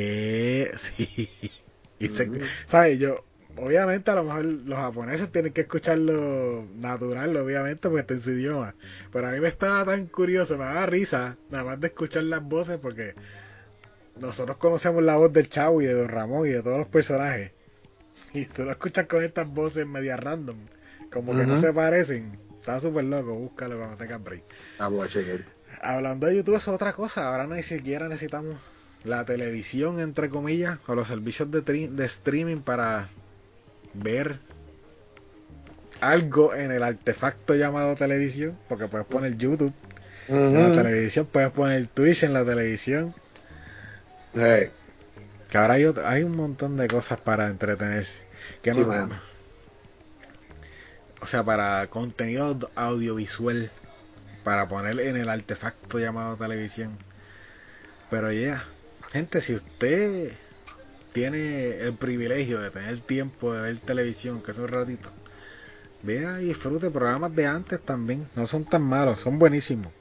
Sí. Y se- Ujú. ¿sabes? Yo, obviamente, a lo mejor los japoneses tienen que escucharlo natural, obviamente, porque está en su idioma. Pero a mí me estaba tan curioso, me daba risa, nada más de escuchar las voces, porque nosotros conocemos la voz del Chavo y de Don Ramón y de todos los personajes. Y tú lo escuchas con estas voces media random, como que no se parecen. Está súper loco, búscalo cuando tengas break. Ah, voy a chequear. Hablando de YouTube es otra cosa, ahora ni siquiera necesitamos la televisión entre comillas o los servicios de, de streaming para ver algo en el artefacto llamado televisión, porque puedes poner YouTube en la televisión, puedes poner Twitch en la televisión, Eh, que ahora hay, otro- hay un montón de cosas para entretenerse, que Sí, no-. O sea, para contenido audiovisual, para poner en el artefacto llamado televisión. Pero ya, gente, si usted tiene el privilegio de tener tiempo de ver televisión, que es un ratito, vea y disfrute programas de antes también. No son tan malos, son buenísimos.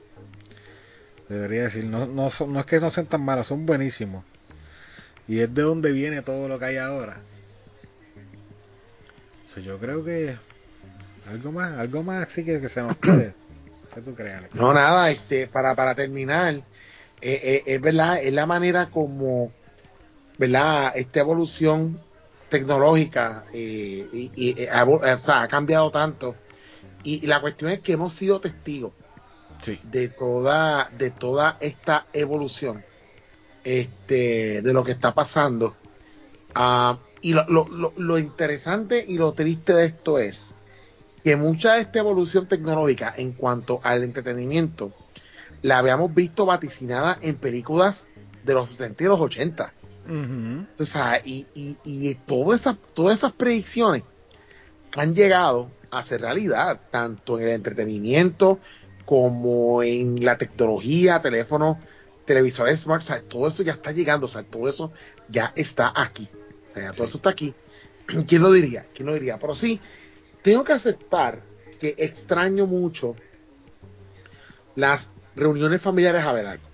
Debería decir, no, no, son- no es que no sean tan malos, son buenísimos. Y es de donde viene todo lo que hay ahora. yo creo que algo más, algo más así que, que se nos quede. ¿Qué tú crees, Alex? No, nada, este, para, para terminar, eh, eh, es verdad, es la manera como, ¿verdad? Esta evolución tecnológica eh, y, y, ha, o sea, ha cambiado tanto. Y, la cuestión es que hemos sido testigos Sí. de toda, de toda esta evolución, este, de lo que está pasando. Ah, y lo, lo, lo, lo interesante y lo triste de esto es que mucha de esta evolución tecnológica en cuanto al entretenimiento la habíamos visto vaticinada en películas de los 70 y los 80. Ujú. O sea, y, y, y todas, esas, todas esas predicciones han llegado a ser realidad, tanto en el entretenimiento como en la tecnología, teléfonos, televisores smart, o sea, todo eso ya está llegando, o sea, todo eso ya está aquí. O sea, todo Sí. eso está aquí. ¿Quién lo diría? ¿Quién lo diría? Pero sí, tengo que aceptar que extraño mucho las reuniones familiares a ver algo.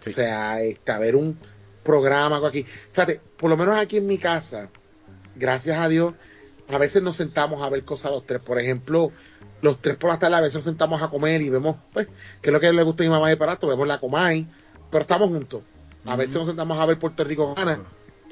Sí. O sea, este, a ver un programa aquí. Fíjate, por lo menos aquí en mi casa, gracias a Dios, a veces nos sentamos a ver cosas los tres. Por ejemplo, los tres por la tarde a veces nos sentamos a comer y vemos, pues, qué es lo que le gusta a mi mamá y para vemos la Comay, pero estamos juntos. A veces nos sentamos a ver Puerto Rico gana,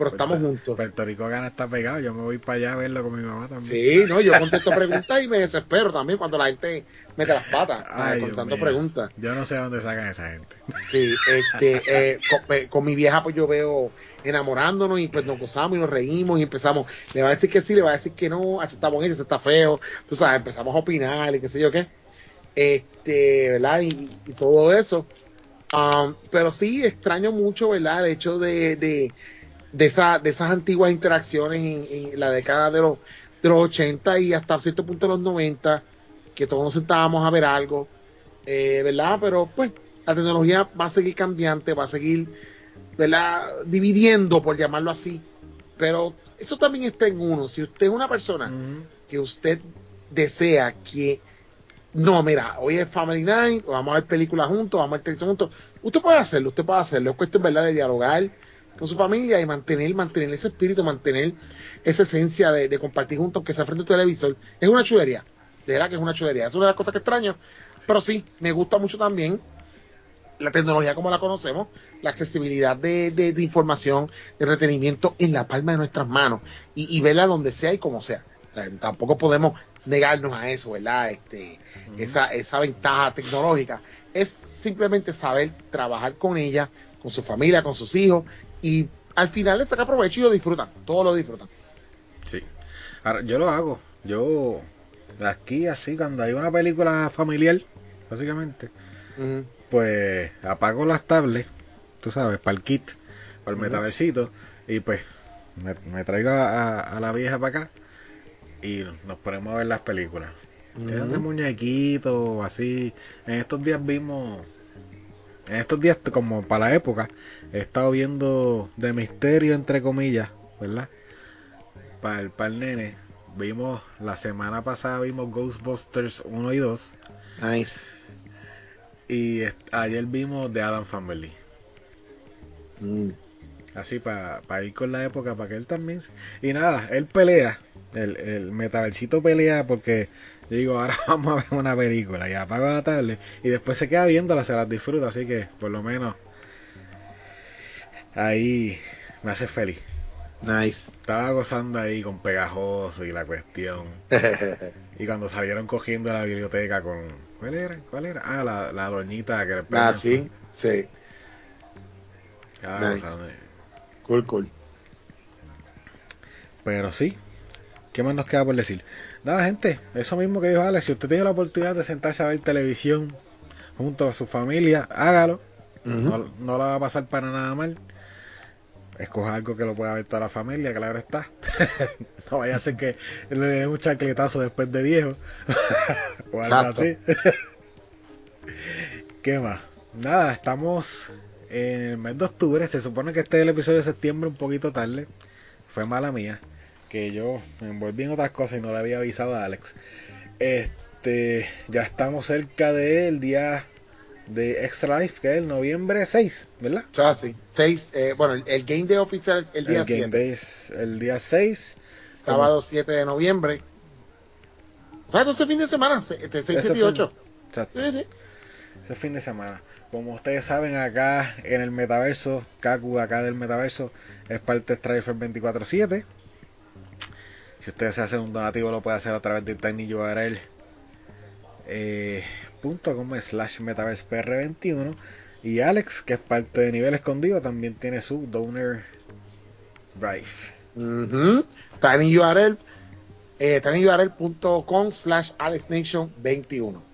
pero estamos juntos. Puerto Rico gana está pegado. Yo me voy para allá a verlo con mi mamá también. Sí, no, yo contesto preguntas y me desespero también cuando la gente mete las patas Ay, contando preguntas. Yo no sé dónde sacan esa gente. Sí, este, eh, con, eh, con mi vieja pues yo veo enamorándonos y pues nos gozamos y nos reímos y empezamos, le va a decir que sí, le va a decir que no, bonito, así está feo, tú sabes, empezamos a opinar y qué sé yo qué, este, ¿verdad? Y, y todo eso. Um, pero sí extraño mucho, ¿verdad? El hecho de, de, de, esa, de esas antiguas interacciones en, en la década de los, de los 80 y hasta cierto punto de los 90, que todos nos sentábamos a ver algo, eh, ¿verdad? Pero pues la tecnología va a seguir cambiante, va a seguir, ¿verdad? Dividiendo, por llamarlo así. Pero eso también está en uno. Si usted es una persona que usted desea que no, mira, hoy es Family Night, vamos a ver películas juntos, vamos a ver televisión juntos. Usted puede hacerlo, usted puede hacerlo. Es cuestión, ¿verdad?, de dialogar con su familia y mantener, mantener ese espíritu, mantener esa esencia de, de compartir juntos, aunque sea frente a un televisor. Es una chulería, de verdad que es una chulería. Es una de las cosas que extraño. Pero sí, me gusta mucho también la tecnología como la conocemos, la accesibilidad de, de- de información, de entretenimiento en la palma de nuestras manos y, y verla donde sea y como sea. O sea, tampoco podemos negarnos a eso, ¿verdad? Este, esa, esa ventaja tecnológica. Es simplemente saber trabajar con ella, con su familia, con sus hijos y al final le saca provecho y lo disfrutan, todos lo disfrutan. Sí. Ahora, yo lo hago. Yo, aquí, así, cuando hay una película familiar, básicamente, pues apago las tablets, tú sabes, para el kit, para el Ujú. metaversito, y pues me, me traigo a, a la vieja para acá y nos ponemos a ver las películas. Quedan de muñequitos, así. En estos días vimos, en estos días, como para la época, he estado viendo de misterio, entre comillas, ¿verdad? Para el, para el nene. Vimos, la semana pasada vimos Ghostbusters 1 y 2. Nice. Y ayer vimos The Adam Family. Mm. Así para ir con la época, para que él también. Y nada, él pelea. El, el metaversito pelea porque yo digo, ahora vamos a ver una película. Y apago la tarde. Y después se queda viéndola, se las disfruta. Así que por lo menos ahí me hace feliz. Nice. Estaba gozando ahí con pegajoso y la cuestión. Y cuando salieron cogiendo la biblioteca con. ¿Cuál era? ¿Cuál era? Ah, la, la doñita que le ah, sí, sí. Nice. gozando. Cool, cool. Pero sí. ¿Qué más nos queda por decir? Nada, gente. Eso mismo que dijo Alex. Si usted tiene la oportunidad de sentarse a ver televisión junto a su familia, hágalo. No, no la va a pasar para nada mal. Escoja algo que lo pueda ver toda la familia, claro está. no vaya a ser que le dé un chacletazo después de viejo. o algo así. ¿Qué más? Nada, estamos en el mes de octubre. Se supone que este es el episodio de septiembre un poquito tarde. Fue mala mía. Que yo me envolví en otras cosas y no le había avisado a Alex. Este, ya estamos cerca del día de Extra Life, que es el noviembre 6, ¿verdad? Sea, sí. Seis, eh, bueno, el, el Game Day oficial es el día el Game 7. Day es el día 6. sábado 7 de noviembre. O sea, entonces fin de semana, este 6, 7 y 8. Exacto. Sí, sí. Ese fin de semana. Como ustedes saben, acá en el metaverso, Kaku acá del metaverso, es parte de Strifer 24-7. Si ustedes se hacen un donativo, lo puede hacer a través de tinyurl eh, slash metaversepr21 y Alex que es parte de nivel escondido también tiene su donor drive. Uh tinyurl eh, tinyurl.com slash alexnation21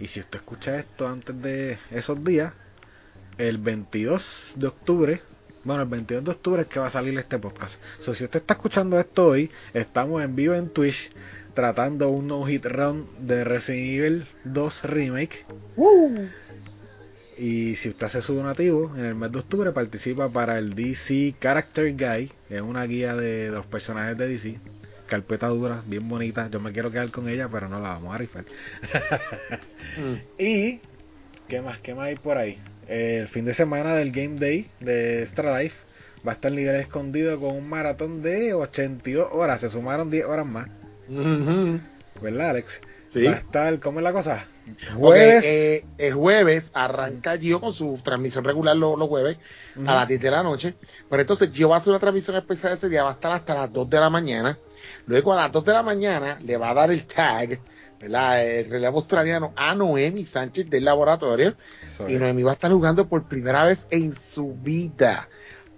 y si usted escucha esto antes de esos días, el 22 de octubre, bueno, el 22 de octubre es que va a salir este podcast. So, si usted está escuchando esto hoy, estamos en vivo en Twitch tratando un no hit round de Resident Evil 2 Remake. Y si usted hace su donativo, en el mes de octubre participa para el DC Character Guide, es una guía de los personajes de DC carpeta dura, bien bonita. Yo me quiero quedar con ella, pero no la vamos a rifar. Mm. Y, ¿qué más? ¿Qué más hay por ahí? El fin de semana del Game Day de Extra Life va a estar nivel escondido con un maratón de 82 horas. Se sumaron 10 horas más. ¿Verdad, Alex? Sí. Va a estar, ¿cómo es la cosa? Jueves. Eh, el jueves arranca Gio con su transmisión regular los, jueves a las 10 de la noche. Pero entonces Gio va a hacer una transmisión especial ese día, va a estar hasta las 2 de la mañana. Luego a las 2 de la mañana le va a dar el tag, ¿verdad? El relevo australiano a Noemi Sánchez del laboratorio. Y Noemi va a estar jugando por primera vez en su vida.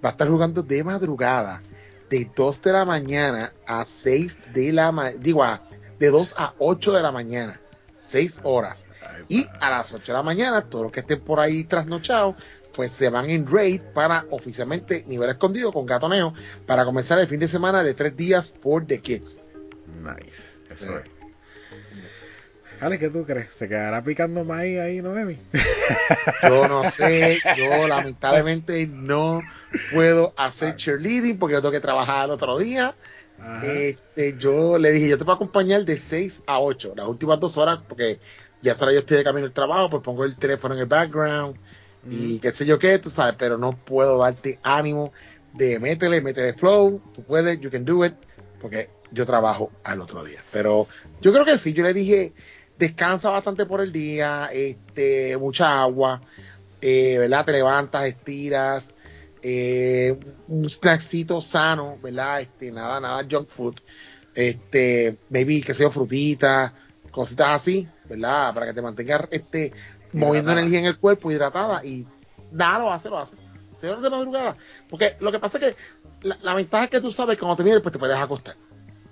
Va a estar jugando de madrugada, de 2 de la mañana a 6 de la mañana. Digo, de 2 a 8 de la mañana. 6 horas. y a las 8 de la mañana, todos los que estén por ahí trasnochados, pues se van en raid para oficialmente nivel escondido con gatoneo para comenzar el fin de semana de tres días por The Kids. Nice, eso es. Ale, ¿qué tú crees? ¿Se quedará picando maíz ahí, Noemi? Yo no sé, yo lamentablemente no puedo hacer cheerleading porque yo tengo que trabajar el otro día. Este, yo le dije, yo te puedo acompañar de 6 a 8, las últimas dos horas, porque ya ahora yo estoy de camino al trabajo, pues pongo el teléfono en el background, y qué sé yo qué, tú sabes, pero no puedo darte ánimo de métele, métele flow, tú puedes, you can do it, porque yo trabajo al otro día. Pero yo creo que sí, yo le dije, descansa bastante por el día, este, mucha agua, eh, ¿verdad? Te levantas, estiras, eh, un snackcito sano, ¿verdad? Este, nada, nada junk food, este, maybe, qué sé yo, frutitas, cositas así, ¿verdad? Para que te mantengas, este, moviendo energía en el cuerpo, hidratada, y nada lo hace, lo hace. Se de madrugada. Porque lo que pasa es que la, ventaja es que tú sabes que cuando te vienes, pues te puedes acostar.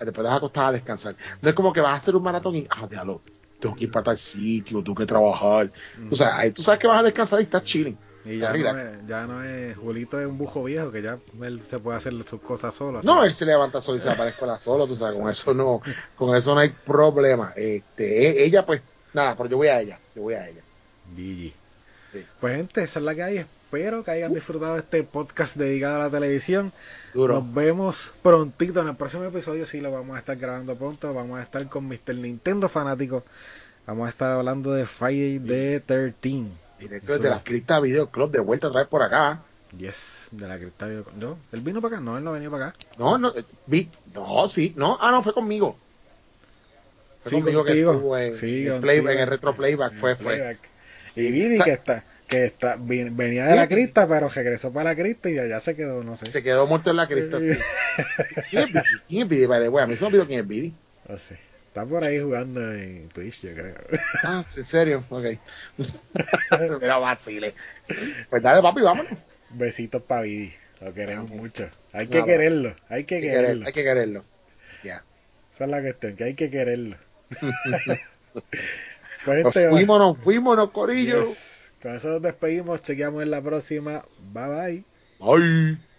Te puedes acostar a descansar. No es como que vas a hacer un maratón y, ah, déjalo, tengo que ir para tal sitio, tengo que trabajar. O sea, ahí tú sabes que vas a descansar y estás chilling. Y ya no, es, ya no es, Julito es un bujo viejo que ya él se puede hacer sus cosas solo. No, él se levanta solo y se con la solo, tú sabes, con eso no, con eso no hay problema. Este, e, ella pues, nada, pero yo voy a ella, yo voy a ella. GG. Pues gente, esa es la que hay. Espero que hayan disfrutado este podcast dedicado a la televisión. Nos vemos prontito en el próximo episodio. Sí, lo vamos a estar grabando pronto. Vamos a estar con Mr. Nintendo fanático. Vamos a estar hablando de Friday the 13. Directo desde la Crista Video Club, de vuelta otra vez por acá. Yes, de la Crista Video Club. ¿No? ¿Él vino para acá? No, él no venía para acá. No, no, eh, vi, no, sí, no, ah, no, fue conmigo. Fue conmigo que estuvo en, en el retro playback, fue, fue. Y Vidi que está que está venía de la crista, pero regresó para la crista y allá se quedó, no sé. Se quedó muerto en la crista, sí. ¿Quién es Vidi? ¿Quién es? Vale, a mí se me olvidó quién es. No sé. Está por ahí jugando en Twitch, yo creo. Ah, ¿en serio? Ok. Mira, vacile. Pues dale, papi, vámonos. Besitos para Vidi. Lo queremos mucho. Hay que quererlo. Hay que quererlo. Hay que quererlo. Ya. Esa es la cuestión, que hay que quererlo. Pues, pues fuímonos, fuímonos, Corillo. Con eso nos despedimos, chequeamos en la próxima. Bye bye. Bye.